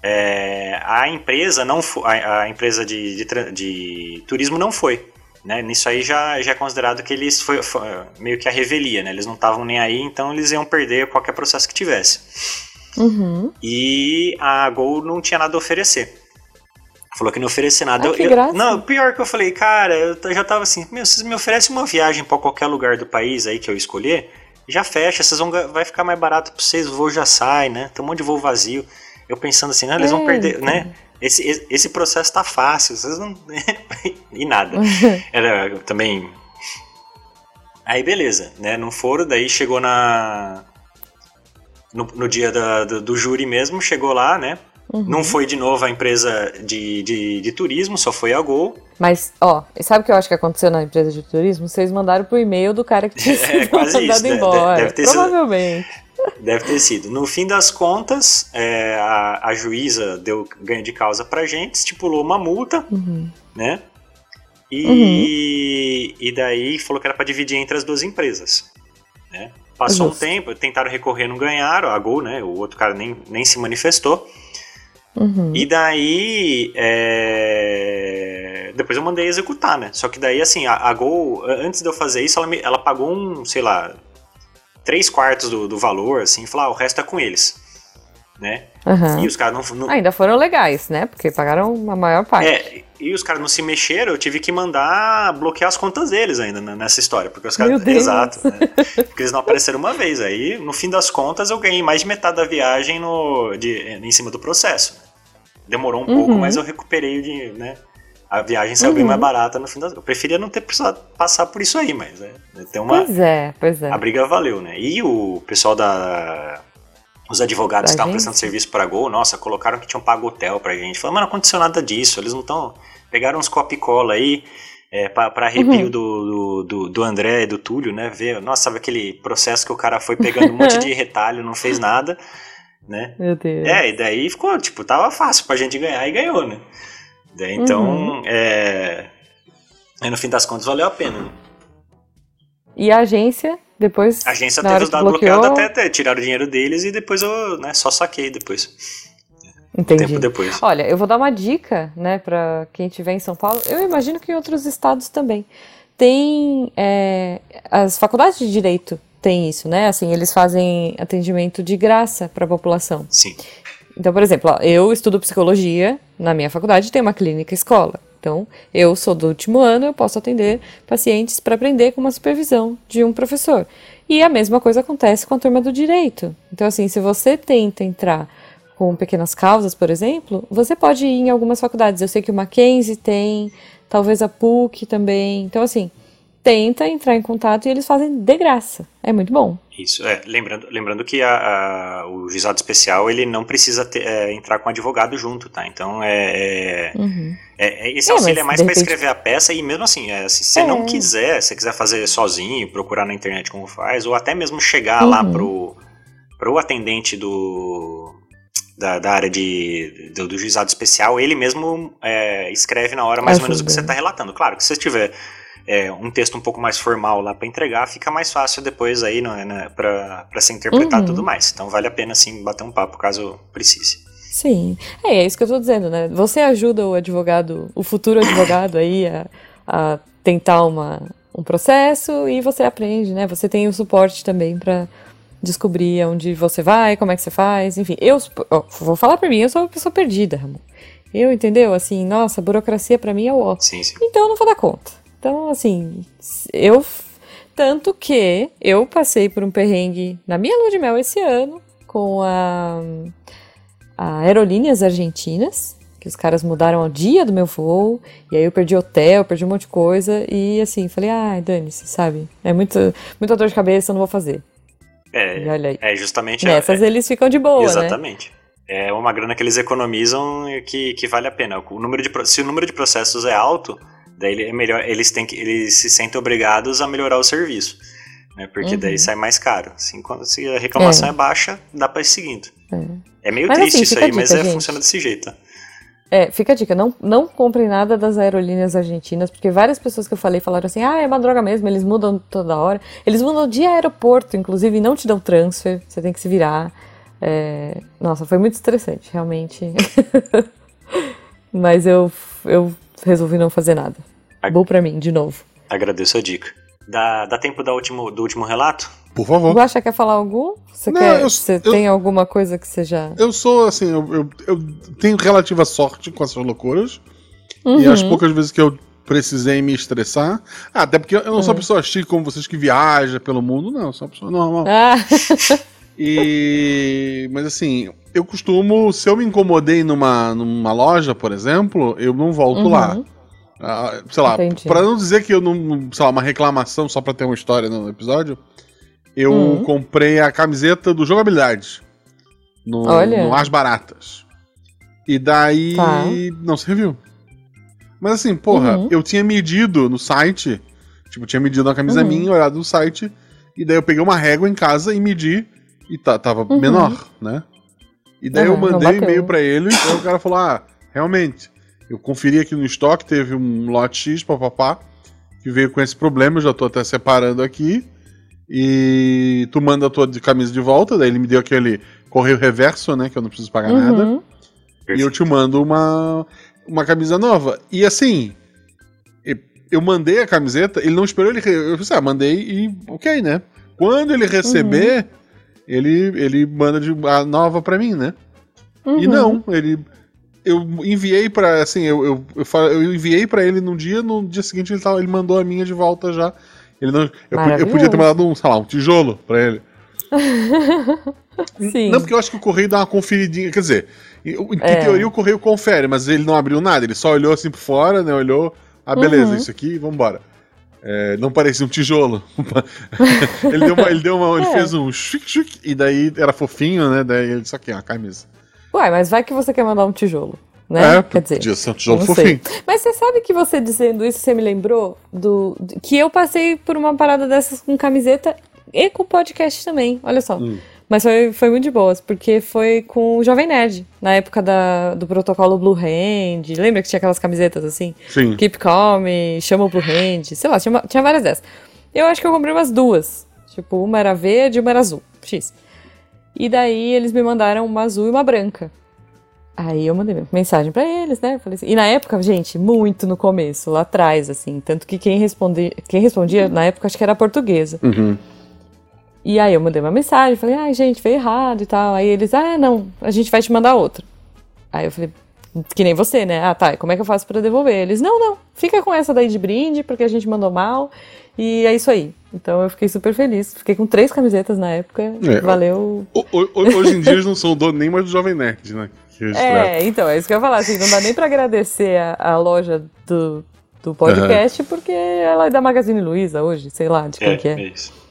É, a empresa não a, a empresa de, de, de, turismo não foi. Né? Nisso aí já, já é considerado que eles foi, foi meio que a revelia, né? Eles não estavam nem aí, então eles iam perder qualquer processo que tivesse. Uhum. E a Gol não tinha nada a oferecer. Falou que não oferecer nada. Ah, eu, eu, não, pior que eu falei, cara, eu já tava assim, meu, vocês me oferecem uma viagem para qualquer lugar do país aí que eu escolher, já fecha, vocês vão, vai ficar mais barato para vocês, o voo já sai, né? Tem um monte de voo vazio. Eu pensando assim, né, eles vão perder, né? Esse, esse processo tá fácil, vocês não. e nada. Era também. Aí beleza, né? Não foram, daí chegou na. No, no dia da, do, do júri mesmo, chegou lá, né? Uhum. Não foi de novo a empresa de, de, de, turismo, só foi a Gol. Mas, ó, sabe o que eu acho que aconteceu na empresa de turismo? Vocês mandaram pro e-mail do cara que tinha é, sido é, mandado isso, embora. Deve, deve Provavelmente. Sido, deve ter sido. No fim das contas, é, a, a juíza deu ganho de causa pra gente, estipulou uma multa, uhum. né? E, uhum. e daí falou que era para dividir entre as duas empresas. Né? Passou Justo. um tempo, tentaram recorrer, não ganharam, a Gol, né? O outro cara nem, nem se manifestou. Uhum. E daí. É... Depois eu mandei executar, né? Só que daí, assim, a, a Gol, antes de eu fazer isso, ela, me, ela pagou um, sei lá, três quartos do, do valor, assim, e falou, ah, o resto é com eles. Né? Uhum. E os caras não, não, Ainda foram legais, né? Porque pagaram a maior parte. É, e os caras não se mexeram, eu tive que mandar bloquear as contas deles ainda né, nessa história. Porque os caras. Exato. Né? Porque eles não apareceram uma vez. Aí, no fim das contas, eu ganhei mais de metade da viagem no, de, em cima do processo. Demorou um uhum. pouco, mas eu recuperei de, né? A viagem saiu uhum. bem mais barata no fim das. Eu preferia não ter precisado passar por isso aí, mas é, tem uma. Pois é, pois é. A briga valeu, né? E o pessoal da. Os advogados que estavam prestando serviço para Gol, nossa, colocaram que tinham pago hotel pra gente. Falaram, mas não aconteceu nada disso, eles não estão. Pegaram uns copicola aí, é, para arrepio uhum. do, do, do, André e do Túlio, né? Ver, nossa, sabe aquele processo que o cara foi pegando um monte de retalho, não fez nada né? Meu Deus. É, e daí ficou, tipo, tava fácil pra gente ganhar e ganhou, né? Daí, então, uhum. é... Aí no fim das contas valeu a pena, né? E a agência depois. A agência teve os dados bloqueados até, até tiraram o dinheiro deles e depois eu né, só saquei depois. Entendi. Tempo depois. Olha, eu vou dar uma dica, né, para quem estiver em São Paulo. Eu imagino que em outros estados também. Tem. é, as faculdades de direito têm isso, né? Assim, eles fazem atendimento de graça para a população. Sim. Então, por exemplo, ó, eu estudo psicologia na minha faculdade, tem uma clínica escola. Então, eu sou do último ano, eu posso atender pacientes para aprender com uma supervisão de um professor. E a mesma coisa acontece com a turma do direito. Então, assim, se você tenta entrar com pequenas causas, por exemplo, você pode ir em algumas faculdades. Eu sei que o Mackenzie tem, talvez a PUC também. Então, assim, tenta entrar em contato e eles fazem de graça. É muito bom. Isso, é. Lembrando, lembrando que a, a- o juizado especial ele não precisa ter- é, entrar com advogado junto, tá? Então é. é- é- é- esse É, auxílio mas, é mais para repente- escrever a peça e mesmo assim, é, se você É. não quiser, se você quiser fazer sozinho, procurar na internet como faz, ou até mesmo chegar lá Uhum. pro, pro atendente do. Da, da área de, do, do juizado especial, ele mesmo é, escreve na hora mais ou menos o que você está relatando. Claro que se você tiver é, um texto um pouco mais formal lá para entregar, fica mais fácil depois aí né, né, para ser interpretado e Uhum. tudo mais. Então vale a pena sim bater um papo caso precise. Sim, é, é isso que eu tô dizendo, né? Você ajuda o advogado, o futuro advogado aí a, a tentar uma, um processo e você aprende, né? Você tem o suporte também pra descobrir onde você vai, como é que você faz, enfim. Eu ó, vou falar por mim, eu sou uma pessoa perdida, Ramon. Eu, entendeu? Assim, nossa, burocracia pra mim é o ó. Sim, sim. Então eu não vou dar conta. Então, assim, eu. Tanto que eu passei por um perrengue na minha lua de mel esse ano com a, a Aerolíneas Argentinas, que os caras mudaram o dia do meu voo, e aí eu perdi hotel, perdi um monte de coisa, e assim, falei, ai, dane-se, sabe? É muito, muita dor de cabeça, eu não vou fazer. E É, olha aí. é justamente. Nessas é, eles ficam de boa, né? Exatamente. É uma grana que eles economizam e que, que vale a pena. O número de, se o número de processos é alto, daí é melhor, eles, têm que, eles se sentem obrigados a melhorar o serviço. Né? Porque Uhum. daí sai mais caro. Assim, quando, se a reclamação É. é, baixa, dá pra ir seguindo. É, meio Mas, triste assim, isso aí, a mas dica, é, gente. funciona desse jeito. É, fica a dica, não, não comprem nada das aerolíneas argentinas, porque várias pessoas que eu falei falaram assim, ah, é uma droga mesmo, eles mudam toda hora. Eles mudam de aeroporto, inclusive, e não te dão transfer, você tem que se virar. É, Nossa, foi muito estressante, realmente. Mas eu, eu resolvi não fazer nada. Bom pra mim, de novo. Agradeço a dica. Dá, dá tempo da último, do último relato? Por favor. Guaxa, quer falar algum? Você, Não, quer, eu- você eu- tem alguma coisa que seja... Eu sou, assim, eu, eu, eu tenho relativa sorte com essas loucuras. E Uhum. as poucas vezes que eu precisei me estressar. Ah, até porque eu não sou uma pessoa chique como vocês que viaja pelo mundo, não. Eu sou uma pessoa normal. Ah, E. Mas assim, eu costumo, se eu me incomodei numa, numa loja, por exemplo, eu não volto Uhum. lá. Ah, sei lá, Entendi. pra não dizer que eu não. Sei lá, uma reclamação só pra ter uma história no episódio, eu Uhum. comprei a camiseta do jogabilidade. No, Olha. no As Baratas. E daí Tá. não serviu. Mas assim, porra, Uhum. eu tinha medido no site. Tipo, tinha medido uma camisa Uhum. minha, olhado no site. E daí eu peguei uma régua em casa e medi. E tá, tava Uhum. menor, né? E daí eu mandei um e-mail pra ele. E aí o cara falou: Ah, realmente. Eu conferi aqui no estoque, teve um lote X, papapá, que veio com esse problema. Eu já tô até separando aqui. E tu manda a tua de camisa de volta. Daí ele me deu aquele correio reverso, né? Que eu não preciso pagar nada. uhum. E eu te mando uma, uma camisa nova. E assim, eu mandei a camiseta, ele não esperou, ele. Eu disse, ah, mandei e ok, né? Quando ele receber, Uhum. Ele, ele manda de, a nova pra mim, né? E Uhum. não, ele. Eu enviei pra. Assim, eu, eu, eu, eu enviei pra ele num dia, no dia seguinte ele, tava, ele mandou a minha de volta já. Ele não, eu, eu podia ter mandado um, sei lá, um tijolo pra ele. Sim. Não, porque eu acho que o correio dá uma conferidinha. Quer dizer, em, É. teoria o correio confere, mas ele não abriu nada, ele só olhou assim por fora, né? Olhou, ah, beleza, Uhum. isso aqui, vambora. É, não parecia um tijolo. ele deu uma, ele, deu uma, ele É. fez um chuc, chuc, e daí era fofinho, né? Daí ele disse aqui, ó, a camisa. Ué, mas vai que você quer mandar um tijolo, né? É, Quer dizer, podia ser um tijolo fofinho. sei. Mas você sabe que você dizendo isso, você me lembrou do do- que eu passei por uma parada dessas com camiseta e com podcast também, olha só. Hum. Mas foi, foi muito de boas, porque foi com o Jovem Nerd, na época da, do protocolo Blue Hand. Lembra que tinha aquelas camisetas assim? Sim. Keep Calm, chama o Blue Hand, sei lá, tinha, tinha várias dessas. Eu acho que eu comprei umas duas. Tipo, uma era verde e uma era azul. X. E daí eles me mandaram uma azul e uma branca. Aí eu mandei mensagem para eles, né? Falei assim, e na época, gente, muito no começo, lá atrás, assim. Tanto que quem, responde, quem respondia, na época, acho que era portuguesa. Uhum. E aí eu mandei uma mensagem, falei, ai, gente, veio errado e tal. Aí eles, ah, não, a gente vai te mandar outra. Aí eu falei, que nem você, né? Ah, tá, como é que eu faço para devolver? Eles, não, não, fica com essa daí de brinde, porque a gente mandou mal. E é isso aí. Então eu fiquei super feliz. Fiquei com três camisetas na época. É, valeu. O, o, hoje em dia eles não são dono nem mais do Jovem Nerd, né? É, então, é isso que eu ia falar. Assim, não dá nem pra agradecer a, a loja do, do podcast, uhum. porque ela é da Magazine Luiza hoje, sei lá de quem é, que é. é isso.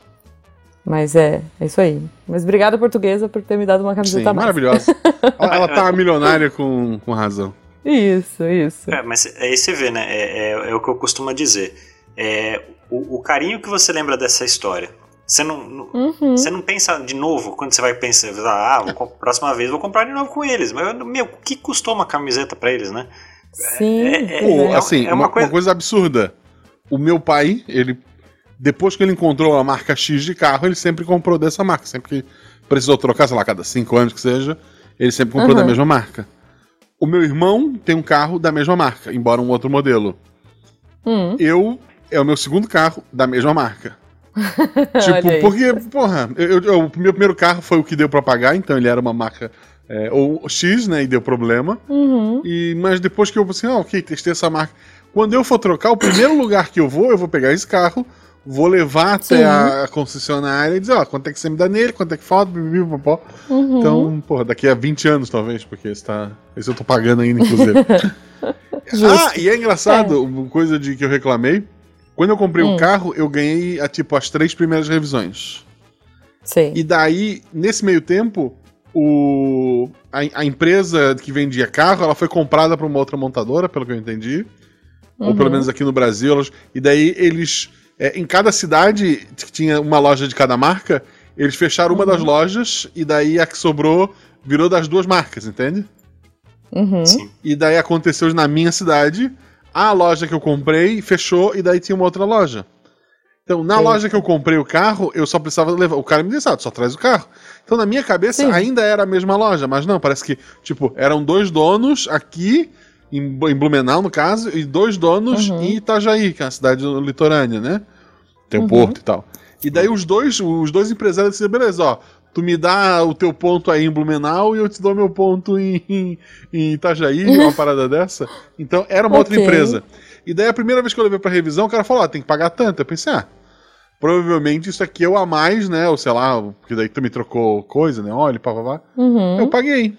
Mas é, é isso aí. Mas obrigada, portuguesa, por ter me dado uma camiseta Sim, maravilhosa. ela, ela tá milionária com, com razão. Isso, isso. É, mas aí você vê, né? É, é, é o que eu costumo dizer. É, o, o, carinho que você lembra dessa história. Você não, uhum. você não pensa de novo quando você vai pensar, ah, vou, próxima vez vou comprar de novo com eles. Mas, meu, o que custou uma camiseta para eles, né? Sim. É, é, Pô, é, assim, é uma, uma, coisa... uma coisa absurda. O meu pai, ele depois que ele encontrou a marca X de carro, ele sempre comprou dessa marca. Sempre que precisou trocar, sei lá, cada cinco anos que seja, ele sempre comprou uhum. da mesma marca. O meu irmão tem um carro da mesma marca, embora um outro modelo. Uhum. Eu é o meu segundo carro da mesma marca. tipo, porque, porra, eu, eu, o meu primeiro carro foi o que deu para pagar, então ele era uma marca é, ou X, né, e deu problema. Uhum. E, mas depois que eu assim, ah, ok, testei essa marca. Quando eu for trocar, o primeiro lugar que eu vou, eu vou pegar esse carro, vou levar até a concessionária e dizer, ó, quanto é que você me dá nele, quanto é que falta, bibibopó. Uhum. Então, porra, daqui a 20 anos talvez, porque esse, tá, esse eu tô pagando ainda, inclusive. ah, e é engraçado, é. uma coisa de que eu reclamei, quando eu comprei o hum. um carro, eu ganhei, a, tipo, as três primeiras revisões. Sim. E daí, nesse meio tempo, o, a, a empresa que vendia carro, ela foi comprada por uma outra montadora, pelo que eu entendi. Uhum. Ou pelo uhum. menos aqui no Brasil. Elas, e daí eles é, em cada cidade que tinha uma loja de cada marca, eles fecharam uma das uhum. lojas e daí a que sobrou virou das duas marcas, entende? Uhum. E daí aconteceu na minha cidade, a loja que eu comprei fechou e daí tinha uma outra loja. Então, na Sim. loja que eu comprei o carro, eu só precisava levar. O cara me disse, ah, só traz o carro. Então, na minha cabeça, Sim. ainda era a mesma loja, mas não, parece que, tipo, eram dois donos aqui em, Blumenau, no caso, e dois donos uhum. em Itajaí, que é a cidade litorânea, né? Tem um uhum. porto e tal. E daí os dois, os dois empresários disseram, beleza, ó, tu me dá o teu ponto aí em Blumenau e eu te dou meu ponto em, em, em Itajaí, uma parada dessa. Então era uma okay. outra empresa. E daí a primeira vez que eu levei pra revisão, o cara falou, ó, tem que pagar tanto. Eu pensei, ah, provavelmente isso aqui é o a mais, né? Ou sei lá, porque daí tu me trocou coisa, né? Olha, pá, pá, pá. Uhum. Eu paguei.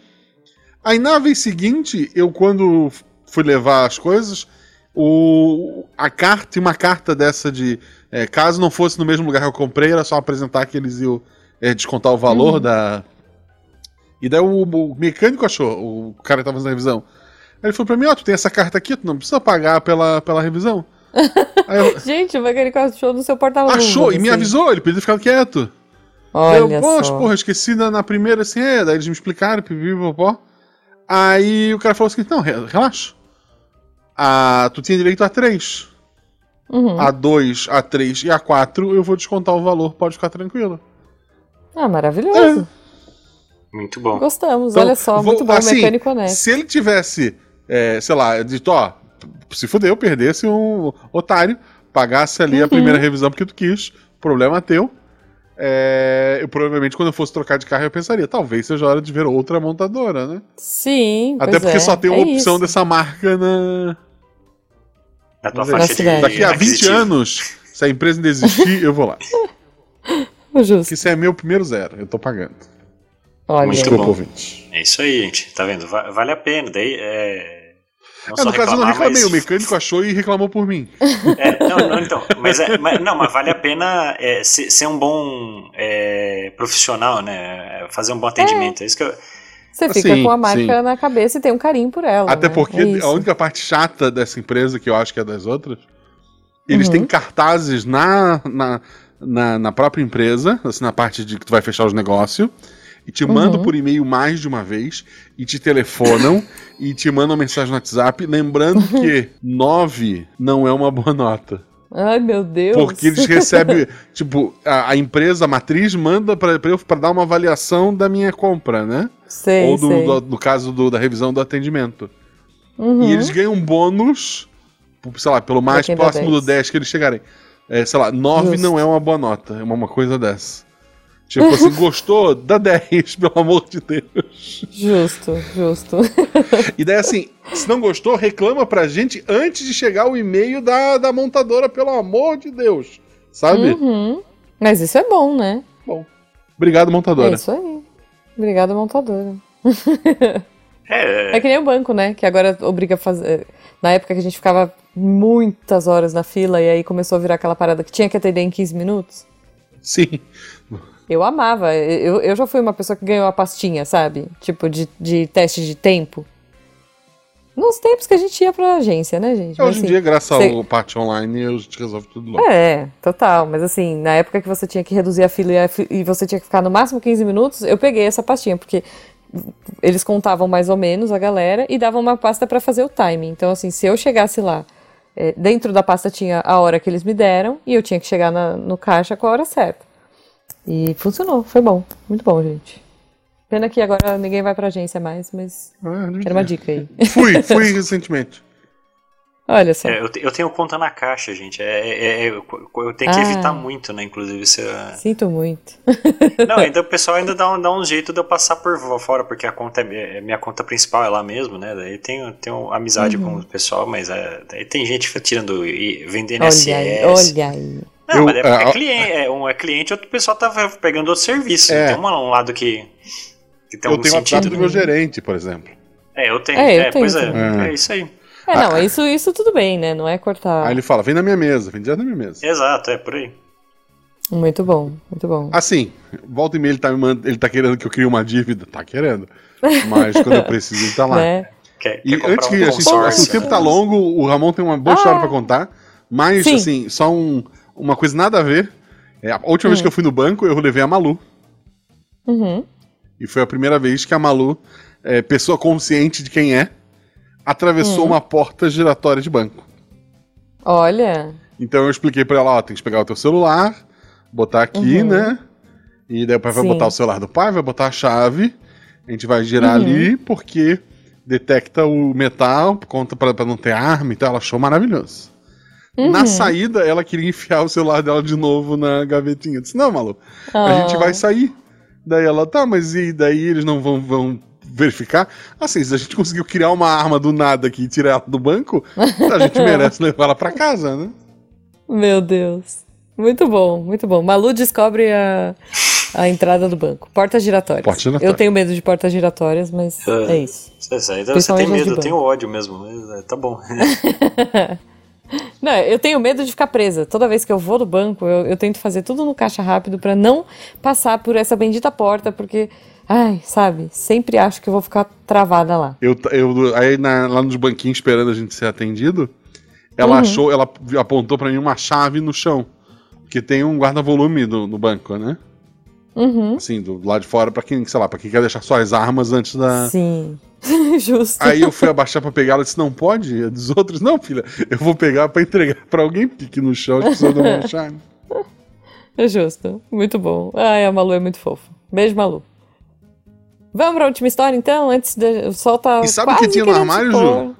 Aí na vez seguinte, eu quando fui levar as coisas, o, a carta, uma carta dessa de é, caso não fosse no mesmo lugar que eu comprei, era só apresentar que eles iam é, descontar o valor uhum. da. E daí o, o, mecânico achou, o cara que tava fazendo a revisão. Aí ele falou pra mim, ó, oh, tu tem essa carta aqui, tu não precisa pagar pela, pela revisão. eu, Gente, o mecânico achou no seu porta-luvas. Achou, e me assim. avisou, ele podia ficar quieto. Olha eu, Poxa, porra, esqueci na, na, primeira, assim, é, daí eles me explicaram, pipi, popó. Aí o cara falou assim: não, relaxa. Ah, tu tinha direito a três. Uhum. A 2, a 3 e a 4, eu vou descontar o valor, pode ficar tranquilo. Ah, maravilhoso. É. Muito bom. Gostamos, então, olha só, vou, muito bom, assim, mecânico honesto. Se ele tivesse, é, sei lá, dito, ó, se fudeu, perdesse um otário, pagasse ali uhum. a primeira revisão porque tu quis, problema teu. É, eu provavelmente, quando eu fosse trocar de carro, eu pensaria, talvez seja hora de ver outra montadora, né? Sim. Até porque é. só tem uma é opção isso. dessa marca na. Na tua faixa de Daqui a 20 anos, se a empresa ainda existir, eu vou lá. Justo. Porque isso é meu primeiro zero, eu tô pagando. Olha. Muito bom. É isso aí, gente. Tá vendo? Vale a pena. Daí é é, no caso eu não reclamei, mas... o mecânico achou e reclamou por mim. É, não, não, então, mas, é, mas, não, mas vale a pena é, ser, ser, um bom é, profissional, né? Fazer um bom atendimento. É, isso que eu... Você fica sim, com a marca sim. na cabeça e tem um carinho por ela. Até né? porque é a única parte chata dessa empresa, que eu acho que é das outras, eles uhum. têm cartazes na, na, na, na, própria empresa, assim, na parte de que tu vai fechar os negócios e te mandam uhum. por e-mail mais de uma vez, e te telefonam, e te mandam mensagem no WhatsApp, lembrando que 9 não é uma boa nota. Ai, meu Deus. Porque eles recebem, tipo, a, a empresa, a matriz, manda pra eu pra dar uma avaliação da minha compra, né? Sei, Ou do, sei. do- no caso do- da revisão do atendimento. Uhum. E eles ganham bônus, sei lá, pelo mais próximo 10. do 10 que eles chegarem. É, sei lá, 9 Justo. não é uma boa nota, é uma, uma coisa dessa. Tipo assim, gostou? Dá 10, pelo amor de Deus. Justo, justo. E daí, assim, se não gostou, reclama pra gente antes de chegar o e-mail da, da montadora, pelo amor de Deus. Sabe? Uhum. Mas isso é bom, né? Obrigado, É montadora. isso aí. Obrigada, montadora. É, É que nem o banco, né? Que agora obriga a fazer. Na época que a gente ficava muitas horas na fila e aí começou a virar aquela parada que tinha que atender em 15 minutos. Sim. Eu amava. Eu, eu já fui uma pessoa que ganhou a pastinha, sabe? Tipo, de, de teste de tempo. Nos tempos que a gente ia pra agência, né, gente? Mas, Hoje em assim, dia, graças cê- ao parte online, a gente resolve tudo logo. É, total. Mas assim, na época que você tinha que reduzir a fila e, a fi- e você tinha que ficar no máximo 15 minutos, eu peguei essa pastinha, porque eles contavam mais ou menos a galera e davam uma pasta pra fazer o timing. Então, assim, se eu chegasse lá, é, dentro da pasta tinha a hora que eles me deram e eu tinha que chegar na- no caixa com a hora certa. E funcionou, foi bom. Muito bom, gente. Pena que agora ninguém vai pra agência mais, mas Ah, era uma dica aí. Fui, fui recentemente. Olha só. é, eu, te- eu tenho conta na caixa, gente. É, é- é- eu, eu tenho que Ah. evitar muito, né? Inclusive, se eu- Sinto muito. Não, ainda o pessoal ainda dá um, dá um jeito de eu passar por fora, porque a conta é, é minha conta principal é lá mesmo, né? Daí tenho, tenho amizade com o pessoal, mas é, daí tem gente tirando e vendendo Olha SS. aí, olha aí. Não, Eu- mas é, porque é, é cliente, é, um é cliente, outro pessoal tá pegando outro serviço. É. Tem uma- um lado que, que tem eu um tenho WhatsApp sentido. do meu gerente, por exemplo. É, eu tenho. É, eu É, tenho pois é, também. é isso aí. É, não, isso, isso tudo bem, né? Não é cortar. Aí ele fala, vem na minha mesa, vem direto na minha mesa. Exato, é por aí. Muito bom, muito bom. Assim, volta e meia ele tá, me mand... ele tá querendo que eu crie uma dívida. Tá querendo. Mas quando eu preciso, ele tá lá. né? Quer, E quer antes um que a gente, assim, o tempo né? tá longo, o Ramon tem uma boa história pra contar. Mas, Sim. assim, só um- uma coisa nada a ver. É, a última Hum. vez que eu fui no banco, eu levei a Malu. Uhum. E foi a primeira vez que a Malu, é, pessoa consciente de quem é, atravessou Hum. uma porta giratória de banco. Olha. Então eu expliquei pra ela, ó, tem que pegar o teu celular, botar aqui, Uhum. né? E daí o pai vai Sim. botar o celular do pai, vai botar a chave, a gente vai girar Uhum. ali, porque detecta o metal, conta pra, pra não ter arma e tal. Ela achou maravilhoso. Uhum. Na saída, ela queria enfiar o celular dela de novo na gavetinha. Eu disse, não, Malu, a Ah. gente vai sair. Daí ela, tá, mas e daí eles não vão, vão verificar? Assim, se a gente conseguiu criar uma arma do nada aqui e tirar ela do banco, a gente merece levar ela pra casa, né? Meu Deus. Muito bom, muito bom. Malu descobre a, a entrada do banco. Portas giratórias. Porta giratória. Eu tenho medo de portas giratórias, mas Ah. é isso. Você, você, então você tem medo, eu tenho ódio mesmo. mas, é, Tá bom. Não, eu tenho medo de ficar presa. Toda vez que eu vou no banco, eu, eu tento fazer tudo no caixa rápido pra não passar por essa bendita porta, porque, ai, sabe, sempre acho que eu vou ficar travada lá. Eu, eu, aí na- lá nos banquinhos esperando a gente ser atendido, ela Uhum. achou, ela apontou pra mim uma chave no chão. Porque tem um guarda-volume do- no banco, né? Uhum. Assim, do lado de fora, pra quem, sei lá, pra quem quer deixar só as armas antes da. Sim. Justo. Aí eu fui abaixar pra pegar, ela disse, não pode? A dos outros, não, filha, eu vou pegar pra entregar pra alguém, porque aqui no chão as pessoas não vão achar. É justo. Muito bom. Ai, a Malu é muito fofa. Beijo, Malu. Vamos pra última história, então? Antes de... O sol tá E sabe o que tinha no armário. Ju?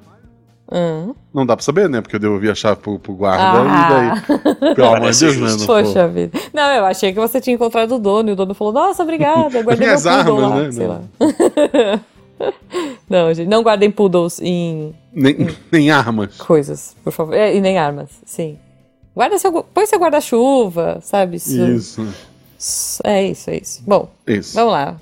Não dá pra saber, né? Porque eu devolvi a chave pro, pro guarda Ah. e daí. Pelo amor de Deus, né? não Poxa vida. Não, eu achei que você tinha encontrado o dono e o dono falou: Nossa, obrigada, guardei meu Minhas poodle armas, lá. né? Sei Não. lá. não, gente, não guardem poodles em Nem, nem armas. coisas, por favor. É, e nem armas, sim. Guarda seu, põe seu guarda-chuva, sabe? Isso- Isso. É isso, é isso. Bom, Isso. vamos lá.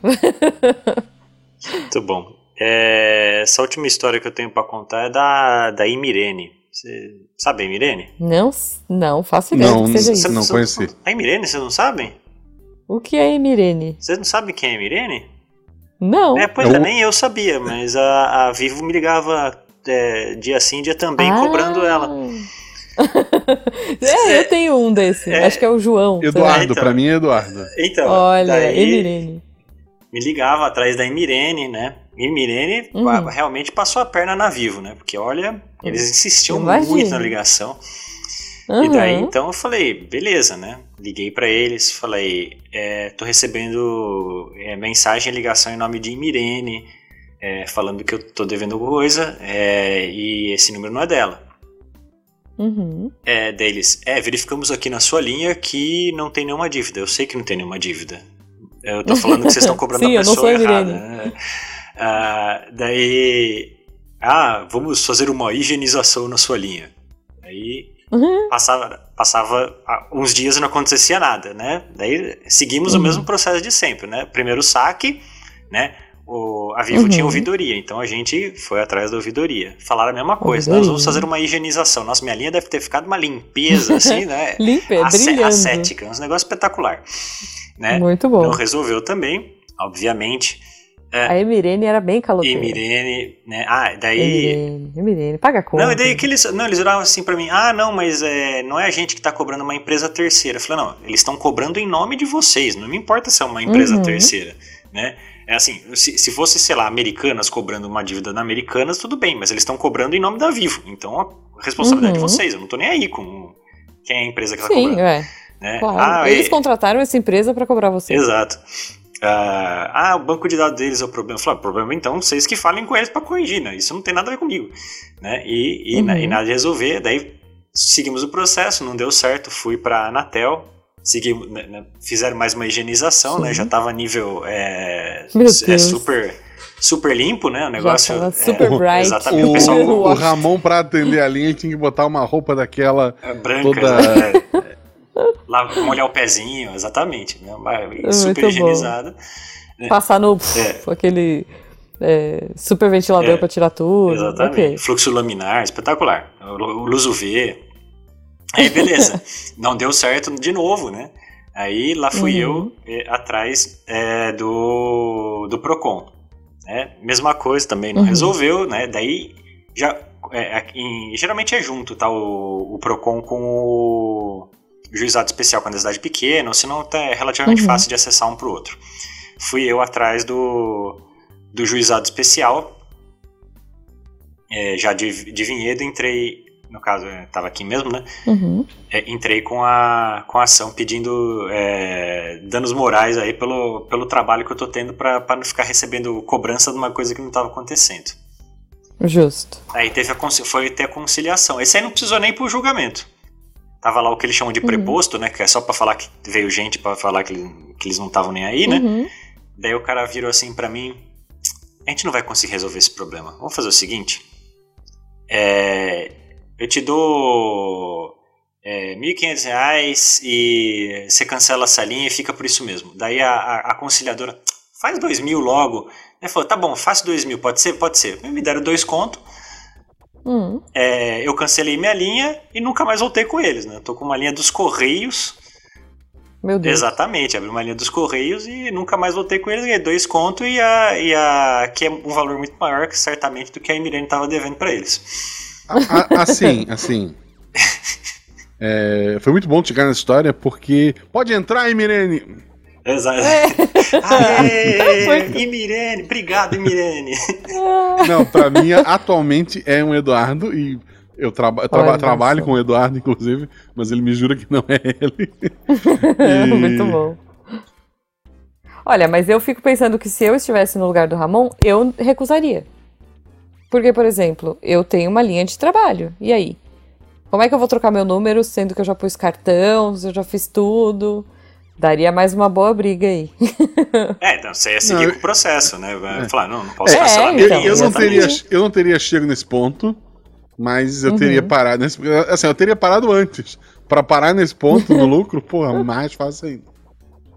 Muito bom. É, essa última história que eu tenho pra contar é da, da Imirene. Você sabe a Imirene? Não, não faço ideia Não, que seja Você isso. não você conheci. A Imirene, vocês não sabem? O que é Emirene? Vocês não sabem quem é a Imirene? Não. É, pois É é, o- nem eu sabia, mas a, a Vivo me ligava é, dia sim, dia também, Ah. cobrando ela. é, eu tenho um desse. É. Acho que é o João. Eduardo, então. pra mim é Eduardo. Então, Olha, daí Emirene. me ligava atrás da Imirene, né? E Imirene Uhum. realmente passou a perna na Vivo, né? Porque olha, eles insistiam Imagino. muito na ligação. Uhum. E daí, então, eu falei, beleza, né? Liguei para eles, falei, é, tô recebendo é, mensagem ligação em nome de Mirene, é, falando que eu tô devendo coisa, é, e esse número não é dela. Uhum. É, deles, é, verificamos aqui na sua linha que não tem nenhuma dívida. Eu sei que não tem nenhuma dívida. Eu tô falando que vocês estão cobrando Sim, a pessoa errada. Né? Ah, daí, ah, vamos fazer uma higienização na sua linha. Aí Uhum. passava, passava ah, uns dias e não acontecia nada, né? Daí seguimos o Uhum. mesmo processo de sempre, né? Primeiro saque, né? O, a Vivo Uhum. tinha ouvidoria, então a gente foi atrás da ouvidoria. Falaram a mesma coisa, Ouvidoria. nós vamos fazer uma higienização. Nossa, minha linha deve ter ficado uma limpeza, assim, né? Limpa, brilhando. Ascética, um negócio espetacular. Né? Muito bom. Então resolveu também, obviamente. A Emirene era bem E caloteira. Mirene, né? Ah, daí. Emirene, Emirene, paga a conta. Não, e daí que eles, não, eles viravam assim pra mim, ah, não, mas é, não é a gente que tá cobrando uma empresa terceira. Eu falei, não, eles estão cobrando em nome de vocês, não me importa se é uma empresa Uhum. terceira, né? É assim, se, se fosse, sei lá, Americanas cobrando uma dívida na Americanas, tudo bem, mas eles estão cobrando em nome da Vivo, então a responsabilidade Uhum. é de vocês, eu não tô nem aí com quem é a empresa que tá Sim, cobrando, é. né? Claro. Ah, Eles e- contrataram essa empresa pra cobrar você. Exato. Ah, ah, o banco de dados deles é o problema. Eu ah, o problema então, vocês que falem com eles para corrigir, né? Isso não tem nada a ver comigo. Né? E, e, na- Uhum. e nada de resolver. Daí seguimos o processo, não deu certo. Fui para Anatel, seguimos, né, né, fizeram mais uma higienização, né? Sim. Já tava nível é, é super, super limpo, né? O negócio. é, super bright. Exatamente. O, O pessoal o. Ramon, pra atender a linha, tinha que botar uma roupa daquela. é branca, toda- né? Lá, molhar o pezinho, exatamente. Né? Mas Super bom. higienizada. Passar no É. aquele é, super ventilador É, pra tirar tudo. Exatamente. Ok. Fluxo laminar, espetacular. Luz UV. Aí, beleza. Não deu certo de novo, né? Aí lá fui Uhum. eu eh, atrás eh, do, do Procon. Né? Mesma coisa também, não Uhum. resolveu, né? Daí já. aqui em- geralmente é junto, tá? O, o Procon com o juizado especial quando é cidade pequena, ou senão tá, é relativamente Uhum. fácil de acessar um pro outro. Fui eu atrás do, do juizado especial, é, já de, de Vinhedo, entrei, no caso, estava aqui mesmo, né? Uhum. É, entrei com a, com a ação pedindo é, danos morais aí pelo, pelo trabalho que eu tô tendo para não ficar recebendo cobrança de uma coisa que não estava acontecendo. Justo. Aí teve a, foi ter a conciliação. Esse aí não precisou nem pro julgamento. Tava lá o que eles chamam de Uhum. preposto, né? Que é só para falar que veio gente para falar que, que eles não estavam nem aí, né? Uhum. Daí o cara virou assim pra mim: a gente não vai conseguir resolver esse problema. Vamos fazer o seguinte: é, eu te dou é, 1.500 reais e você cancela essa linha e fica por isso mesmo. Daí a, a, a conciliadora faz dois mil logo. Ele falou: tá bom, faço dois mil, pode ser? Pode ser. Me deram dois conto. Uhum. É, eu cancelei minha linha e nunca mais voltei com eles, né? Tô com uma linha dos Correios. Meu Deus. Exatamente, abri uma linha dos Correios e nunca mais voltei com eles. Ganhei dois contos e a, e a. que é um valor muito maior, que certamente, do que a Emirene tava devendo pra eles. A- a- assim, assim. É, foi muito bom chegar nessa história porque. Pode entrar, Emirene! Exato. É. Aê, Muito. Emirene, obrigado, Emirene. Não, pra mim, atualmente é um Eduardo e eu, traba eu traba- Olha trabalho só. com o Eduardo, inclusive, mas ele me jura que não é ele. E- Muito bom. Olha, mas eu fico pensando que se eu estivesse no lugar do Ramon, eu recusaria. Porque, por exemplo, eu tenho uma linha de trabalho. E aí? Como é que eu vou trocar meu número, sendo que eu já pus cartão, eu já fiz tudo? Daria mais uma boa briga aí. É, então você ia seguir Não, com o processo, né? Vai falar, não, não posso É, cancelar então, eu, eu não teria, eu não teria chego nesse ponto, mas eu Uhum. teria parado nesse, assim, eu teria parado antes. Pra parar nesse ponto no lucro, porra, mais fácil ainda.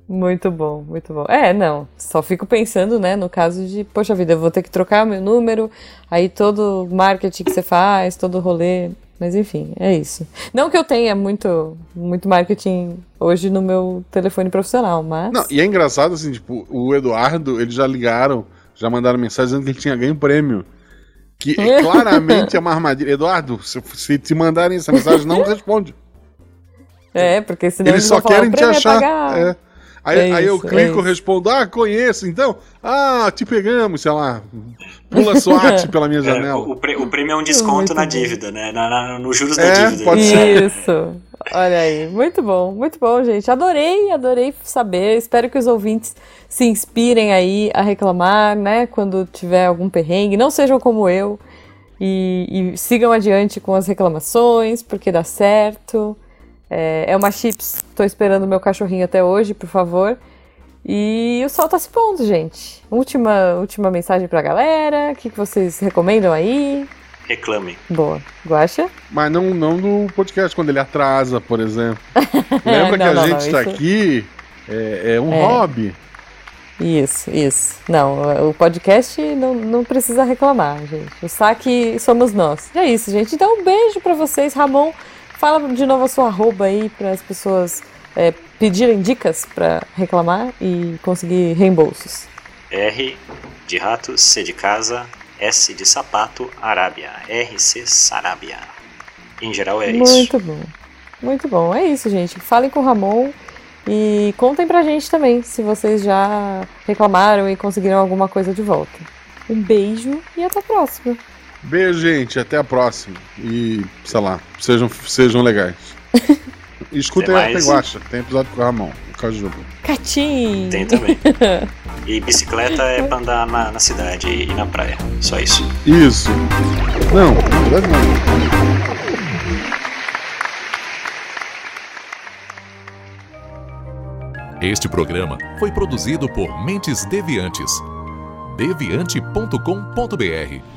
Muito bom, muito bom. É, não, só fico pensando, né, no caso de, poxa vida, eu vou ter que trocar meu número, aí todo o marketing que você faz, todo o rolê, mas enfim, é isso. Não que eu tenha muito, muito marketing hoje no meu telefone profissional, mas... Não, e é engraçado assim, tipo, o Eduardo, eles já ligaram, já mandaram mensagem dizendo que ele tinha ganho prêmio. Que é claramente é uma armadilha. Eduardo, se, se te mandarem essa mensagem, não responde. É, porque senão Eles eles só falar, querem "O te é achar. pagar." é. Aí, É aí eu isso, é clico, isso. respondo, ah, conheço, então. Ah, te pegamos, sei lá. Pula SWAT pela minha É, janela. o, o prêmio é um desconto Muito na bom. dívida, né? Na, na- nos juros É, da dívida. pode ser. Isso. Olha aí, muito bom, muito bom, gente. Adorei, adorei saber. Espero que os ouvintes se inspirem aí a reclamar, né? Quando tiver algum perrengue. Não sejam como eu e, e sigam adiante com as reclamações, porque dá certo. É, é uma chips, tô esperando meu cachorrinho até hoje, por favor. E o sol tá se pondo, gente. Última, última mensagem pra galera. O que, que vocês recomendam aí? Reclamem. Boa. Guaxa? Mas não, não do podcast, quando ele atrasa, por exemplo. Lembra Não, que a não, gente não, está isso- aqui, é, é um É. hobby. Isso, isso. Não, o podcast não, não precisa reclamar, gente. O saque somos nós. E é isso, gente. Então, um beijo pra vocês. Ramon, fala de novo a sua arroba aí para as pessoas é, pedirem dicas pra reclamar e conseguir reembolsos. R de rato, C de casa, S de sapato, Arábia. RC Sarabia. Em geral é isso. Muito bom. Muito bom. É isso, gente. Falem com o Ramon e contem pra gente também se vocês já reclamaram e conseguiram alguma coisa de volta. Um beijo e até a próxima. Beijo, gente. Até a próxima. E, sei lá, sejam, sejam legais. E escutem a mais. Peguacha. Tem episódio com o Ramon, o Caju. Catim! Tem também. E bicicleta é pra andar na, na cidade e na praia. Só isso. Isso. Não, na verdade não. Este programa foi produzido por Mentes Deviantes. deviante.com.br